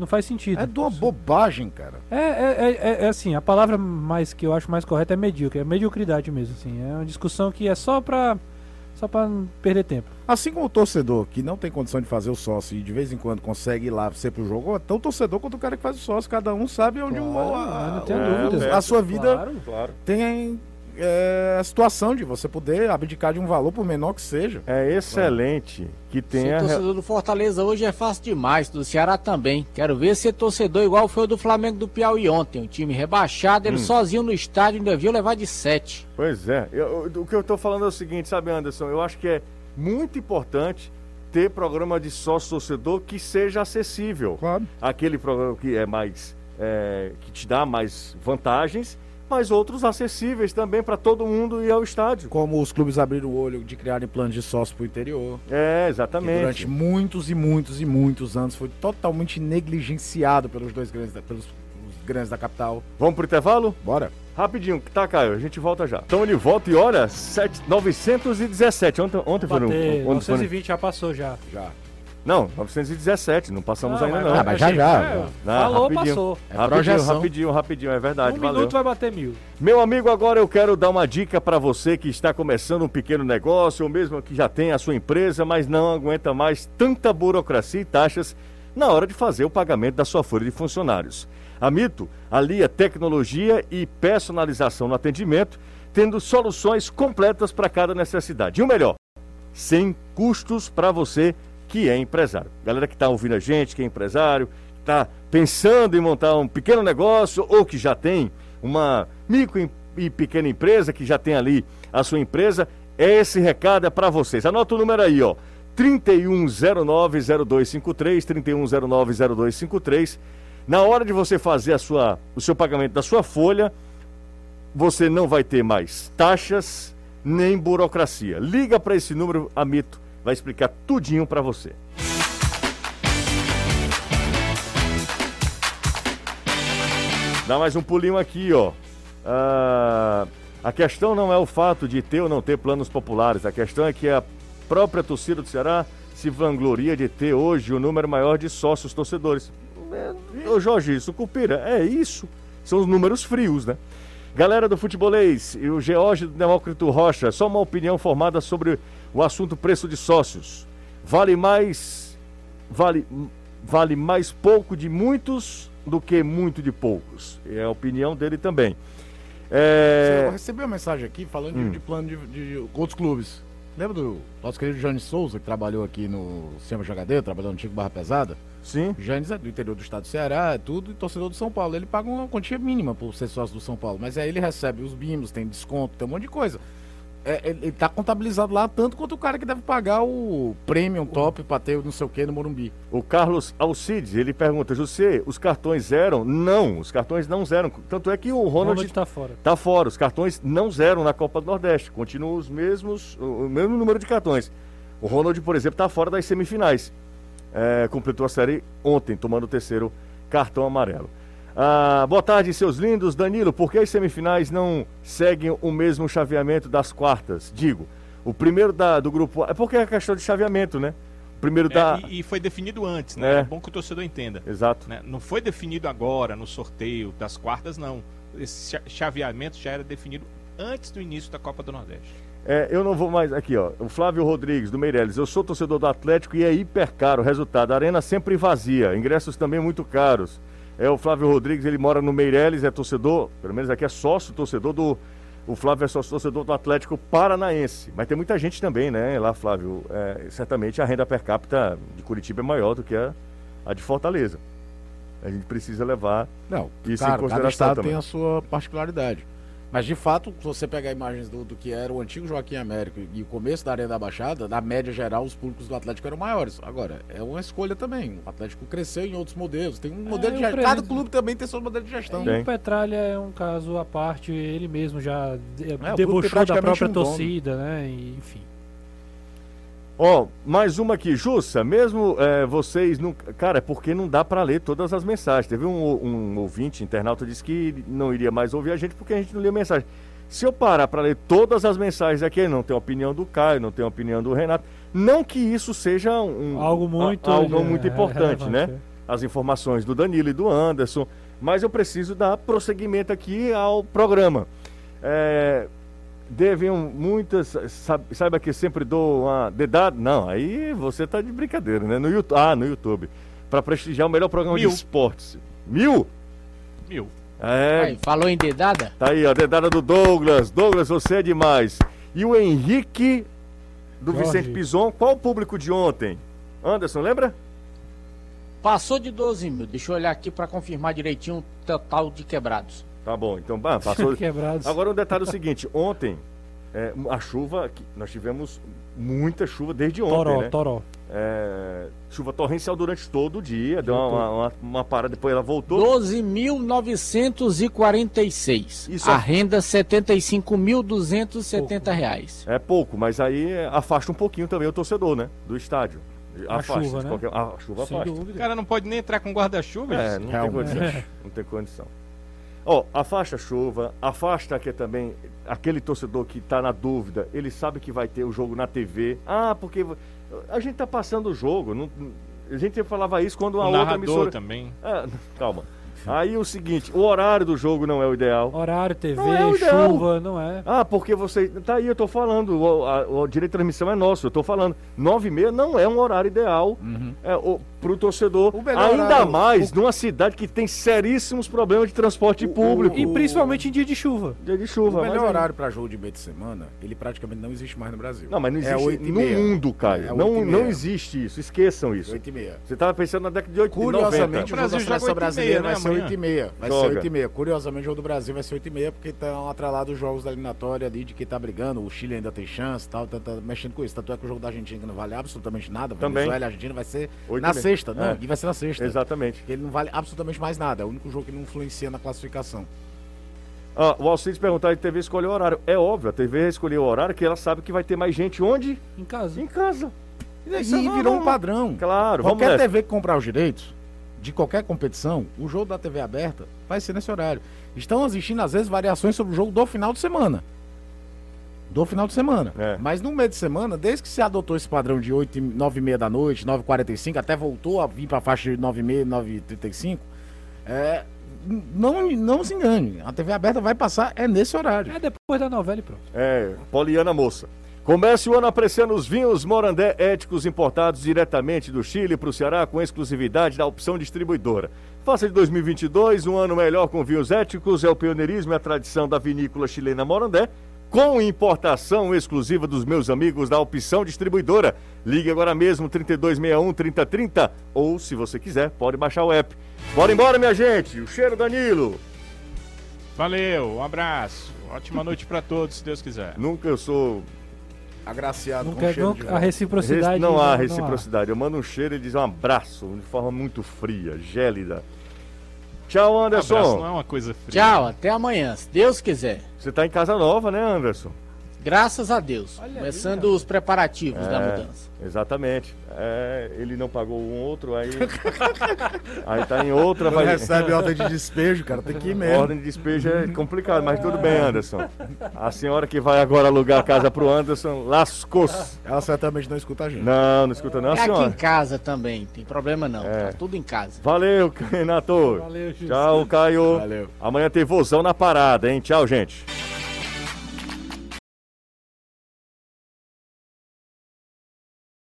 H: Não faz sentido.
G: É de uma bobagem, cara.
H: É, é, é, é- é assim, a palavra mais que eu acho mais correta é medíocre, é mediocridade mesmo, assim. É uma discussão que é só pra, só pra não perder tempo.
G: Assim como o torcedor que não tem condição de fazer o sócio e de vez em quando consegue ir lá ser pro jogo, até o torcedor quanto o cara que faz o sócio, cada um sabe onde
H: Claro,
G: a,
H: não tenho
G: a-
H: dúvida.
G: a sua vida
H: Claro.
A: Claro.
G: tem é, a situação de você poder abdicar de um valor, por menor que seja.
A: É excelente que
C: Ser
A: tenha.
C: torcedor do Fortaleza hoje é fácil demais, do Ceará também. Quero ver ser torcedor igual foi o do Flamengo do Piauí ontem. Um time rebaixado, ele
A: Hum.
C: sozinho no estádio ainda viu levar de 7.
A: Pois é. Eu- o que eu tô falando é o seguinte, sabe, Anderson? Eu acho que é muito importante ter programa de sócio torcedor que seja acessível.
G: Claro.
A: Aquele programa que é mais. é, que te dá mais vantagens, mas outros acessíveis também para todo mundo ir ao estádio.
G: Como os clubes abriram o olho de criarem planos de sócio pro interior.
A: É,
G: Que
A: exatamente.
G: durante muitos e muitos e muitos anos foi totalmente negligenciado pelos dois grandes da, pelos os grandes da capital.
A: Vamos pro intervalo?
G: Bora.
A: Rapidinho, tá, Caio? A gente volta já. Então ele volta e olha, 7, 917. Ontem, ontem foi no.
H: Bater,
A: Ontem foi no
H: 920 já passou já.
G: Já.
A: Não, 917, não passamos
H: Ah,
A: ainda não.
G: Ah, mas já, já.
H: É,
A: Ah,
H: falou,
A: rapidinho.
H: passou.
G: É
A: rapidinho,
G: projeção.
A: rapidinho, rapidinho, é verdade,
H: um
A: valeu.
H: minuto vai bater mil.
A: Meu amigo, agora eu quero dar uma dica para você que está começando um pequeno negócio, ou mesmo que já tem a sua empresa, mas não aguenta mais tanta burocracia e taxas na hora de fazer o pagamento da sua folha de funcionários. A Mito alia tecnologia e personalização no atendimento, tendo soluções completas para cada necessidade. E o melhor, sem custos para você que é empresário. Galera que está ouvindo a gente, que é empresário, está pensando em montar um pequeno negócio ou que já tem uma micro e pequena empresa, que já tem ali a sua empresa, esse recado é para vocês. Anota o número aí, ó. 31090253, 31090253. Na hora de você fazer a sua, o seu pagamento da sua folha, você não vai ter mais taxas nem burocracia. Liga para esse número, a Mito vai explicar tudinho para você. Dá mais um pulinho aqui, ó. Ah, a questão não é o fato de ter ou não ter planos populares, a questão é que a própria torcida do Ceará se vangloria de ter hoje o número maior de sócios torcedores. Ô Jorge, isso cupira, é isso. São os números frios, né? Galera do futebolês e o George Demócrito Rocha, só uma opinião formada sobre o assunto preço de sócios. Vale mais vale vale mais pouco de muitos do que muito de poucos. É a opinião dele também. É,
G: Eu recebi uma mensagem aqui falando de-
A: Hum.
G: de, plano de, de outros clubes. Lembra do nosso querido Jane Souza, que trabalhou aqui no Sistema Jogadeiro, trabalhou no Antigo Barra Pesada?
A: Sim.
G: Janes é do interior do estado do Ceará, é tudo, e torcedor do São Paulo. Ele paga uma quantia mínima por ser sócio do São Paulo, mas aí ele recebe os bimos, tem desconto, tem um monte de coisa. É, ele, ele tá contabilizado lá tanto quanto o cara que deve pagar o premium top pra ter o não sei o que no Morumbi.
A: O Carlos Alcides, ele pergunta, José, os cartões zeram? Não, os cartões não zeram. Tanto é que o Ronald
H: Ronald tá fora.
A: tá fora. Os cartões não zeram na Copa do Nordeste. Continuam os mesmos, o o mesmo número de cartões. O Ronald, por exemplo, tá fora das semifinais. É, completou a série ontem, tomando o terceiro cartão amarelo. Ah, boa tarde, seus lindos. Danilo, por que as semifinais não seguem o mesmo chaveamento das quartas? Digo, o primeiro da- do grupo A. É porque é questão de chaveamento, né? primeiro
D: É,
A: da.
D: e, e foi definido antes, né?
A: É.
D: É bom que o torcedor entenda.
A: Exato.
D: né? Não foi definido agora, no sorteio das quartas, não. Esse cha- chaveamento já era definido antes do início da Copa do Nordeste.
A: É, eu não vou mais. Aqui, ó. O Flávio Rodrigues, do Meirelles. Eu sou torcedor do Atlético e é hiper caro. Resultado: a arena sempre vazia. Ingressos também muito caros. É o Flávio Rodrigues, ele mora no Meirelles, é torcedor, pelo menos aqui é sócio torcedor do. O Flávio é sócio torcedor do Atlético Paranaense. Mas tem muita gente também, né? Lá, Flávio. É, certamente a renda per capita de Curitiba é maior do que a, a de Fortaleza. A gente precisa levar
G: Não,
A: isso
G: claro,
A: em
G: cada
A: consideração
G: estado
A: também.
G: tem a sua particularidade. Mas de fato, se você pegar imagens do, do que era o antigo Joaquim Américo e o começo da Arena da Baixada, na média geral, os públicos do Atlético eram maiores. Agora, é uma escolha também. O Atlético cresceu em outros modelos. Tem um modelo de
H: eu
G: gestão. Cada clube também tem seu modelo de gestão.
H: E o Petralha é um caso à parte, ele mesmo já de-
G: tem
H: debochou da própria
G: um dono.
H: torcida, né? E, enfim.
A: Ó, mais uma aqui, Jussa, mesmo é, vocês não. Cara, é porque não dá pra ler todas as mensagens. Teve um, um ouvinte, internauta, disse que não iria mais ouvir a gente porque a gente não lia mensagem. Se eu parar pra ler todas as mensagens aqui, não tem opinião do Caio, não tem opinião do Renato. Não que isso seja um,
H: Algo muito-
A: a- algo
H: é,
A: muito importante, né?
H: relevante,
A: As informações do Danilo e do Anderson. Mas eu preciso dar prosseguimento aqui ao programa. É, deviam muitas. sabe- Saiba que sempre dou uma dedada. Não, aí você tá de brincadeira, né? No YouTube, ah, no YouTube. Pra prestigiar o melhor programa
D: Mil.
A: de esportes. Mil?
D: Mil.
A: É.
C: Aí, falou em dedada?
A: Tá aí, a dedada do Douglas. Douglas, você é demais. E o Henrique do
H: Jorge.
A: Vicente Pison, qual o público de ontem? Anderson, lembra?
C: Passou de 12 mil. Deixa eu olhar aqui pra confirmar direitinho o total de quebrados.
A: Tá bom, então ah, passou. *laughs*
H: Quebrados.
A: Agora um detalhe é o seguinte, ontem é, a chuva, nós tivemos muita chuva desde ontem,
H: Toró,
A: né?
H: Toró.
A: É, chuva torrencial durante todo o dia, deu uma, uma, uma- parada, depois ela voltou.
C: 12.946.
A: Isso
C: a
A: é-
C: renda 75.270 reais.
A: É pouco, mas aí é, afasta um pouquinho também o torcedor, né? Do estádio.
H: A
A: afasta,
H: chuva,
A: de
H: né?
A: qualquer- a chuva
H: Sem
A: afasta.
D: O
H: dúvida.
D: cara não pode nem entrar com guarda-chuva.
A: É,
D: gente.
A: não tem condição. Não tem condição. Ó, afasta a chuva, afasta que também aquele torcedor que tá na dúvida, ele sabe que vai ter o jogo na TV. Ah, porque a gente tá passando o jogo. não- a gente falava isso quando a
D: o
A: outra
D: narrador
A: emissora.
D: também.
A: Ah, *laughs* calma. Aí o seguinte, o horário do jogo não é o ideal.
H: Horário, TV,
A: Não é o ideal.
H: chuva, não é.
A: Ah, porque você. Tá aí, eu tô falando. O, a- o direito de transmissão é nosso, eu tô falando. Nove e meia não é um horário ideal é, o, pro torcedor.
G: O melhor
A: Ainda
G: horário-
A: mais numa cidade que tem seríssimos problemas de transporte público.
H: E principalmente em dia de chuva.
A: Dia de
G: O
A: chuva.
G: melhor
A: mas aí-
G: horário para jogo de meio de semana, ele praticamente não existe mais no Brasil.
A: Não, mas não
G: É
A: existe
G: e
A: no mundo, Caio.
G: É
A: não, não existe isso. Esqueçam isso.
G: 8 e meia.
A: Você tava pensando na década de 80
G: Curiosamente, o
D: Brasil
G: jogo da
D: joga
G: seleção
D: 8 meia,
G: brasileira
D: né,
G: vai ser
D: amanhã?
G: 8 e meia. Vai ser 8 e meia. Curiosamente, o jogo do Brasil vai ser 8 e meia, porque estão atrelados os jogos da eliminatória ali de quem tá brigando. O Chile ainda tem chance e tal, tá, tá mexendo com isso. Tanto é que o jogo da Argentina não vale absolutamente nada.
A: Também.
G: Venezuela e Argentina vai ser
A: Oito
G: na
A: e meia.
G: Sexta, não.
A: É.
G: E vai ser na sexta.
A: Exatamente.
G: Ele não vale absolutamente mais nada. É o único jogo que não influencia na classificação.
A: Ah, o Alcides perguntar, a TV escolheu o horário. É óbvio, a TV escolheu o horário que ela sabe que vai ter mais gente onde?
H: Em casa.
A: Em casa.
G: E,
A: é
G: virou um
A: normal.
G: padrão.
A: Claro,
G: Qualquer. TV que comprar os direitos de qualquer competição, o jogo da TV aberta vai ser nesse horário. Estão existindo, às vezes, variações sobre o jogo do final de semana. Do final de semana.
A: É.
G: Mas no meio de semana, desde que se adotou esse padrão de 8, e- 9 e meia da noite, 9 e 45 até voltou a vir para a faixa de 9 e meia, 9 e 35 é, não, não se engane. A TV aberta vai passar é nesse horário.
H: É depois da novela e pronto.
A: É, Poliana Moça. Comece o ano apreciando os vinhos Morandé éticos importados diretamente do Chile para o Ceará com exclusividade da opção distribuidora. Faça de 2022 um ano melhor com vinhos éticos, é o pioneirismo e a tradição da vinícola chilena Morandé, com importação exclusiva dos meus amigos da opção distribuidora. Ligue agora mesmo 3261 3030 ou, se você quiser, pode baixar o app. Bora embora, minha gente. O cheiro Danilo.
D: Valeu, um abraço. Ótima noite pra todos, se Deus quiser.
A: Nunca eu sou
G: Agraciado
H: Não
G: com
H: quer-
G: cheiro
H: não-
G: de
H: a reciprocidade.
A: não há reciprocidade. Eu mando um cheiro e diz um abraço de forma muito fria, gélida. Tchau, Anderson.
D: Abraço não é uma coisa fria.
C: Tchau, até amanhã, se Deus quiser.
A: Você tá em casa nova, né, Anderson?
C: Graças a Deus. Começando os preparativos da
A: É,
C: mudança.
A: Exatamente. É, ele não pagou um outro, aí. *laughs* aí tá em outra,
G: Quando recebe ordem de despejo, cara, tem que ir mesmo.
A: Ordem de despejo é complicado, mas tudo bem, Anderson. A senhora que vai agora alugar a casa pro Anderson, lascou-se.
G: Ela certamente não escuta a gente.
A: Não, não escuta não,
C: é aqui em
A: senhora.
C: casa também, tem problema não.
A: É.
C: Tá tudo em casa.
A: Valeu, *laughs* Renato.
H: Valeu, José.
A: Tchau, Caio.
G: Valeu.
A: Amanhã tem vozão na parada, hein? Tchau, gente.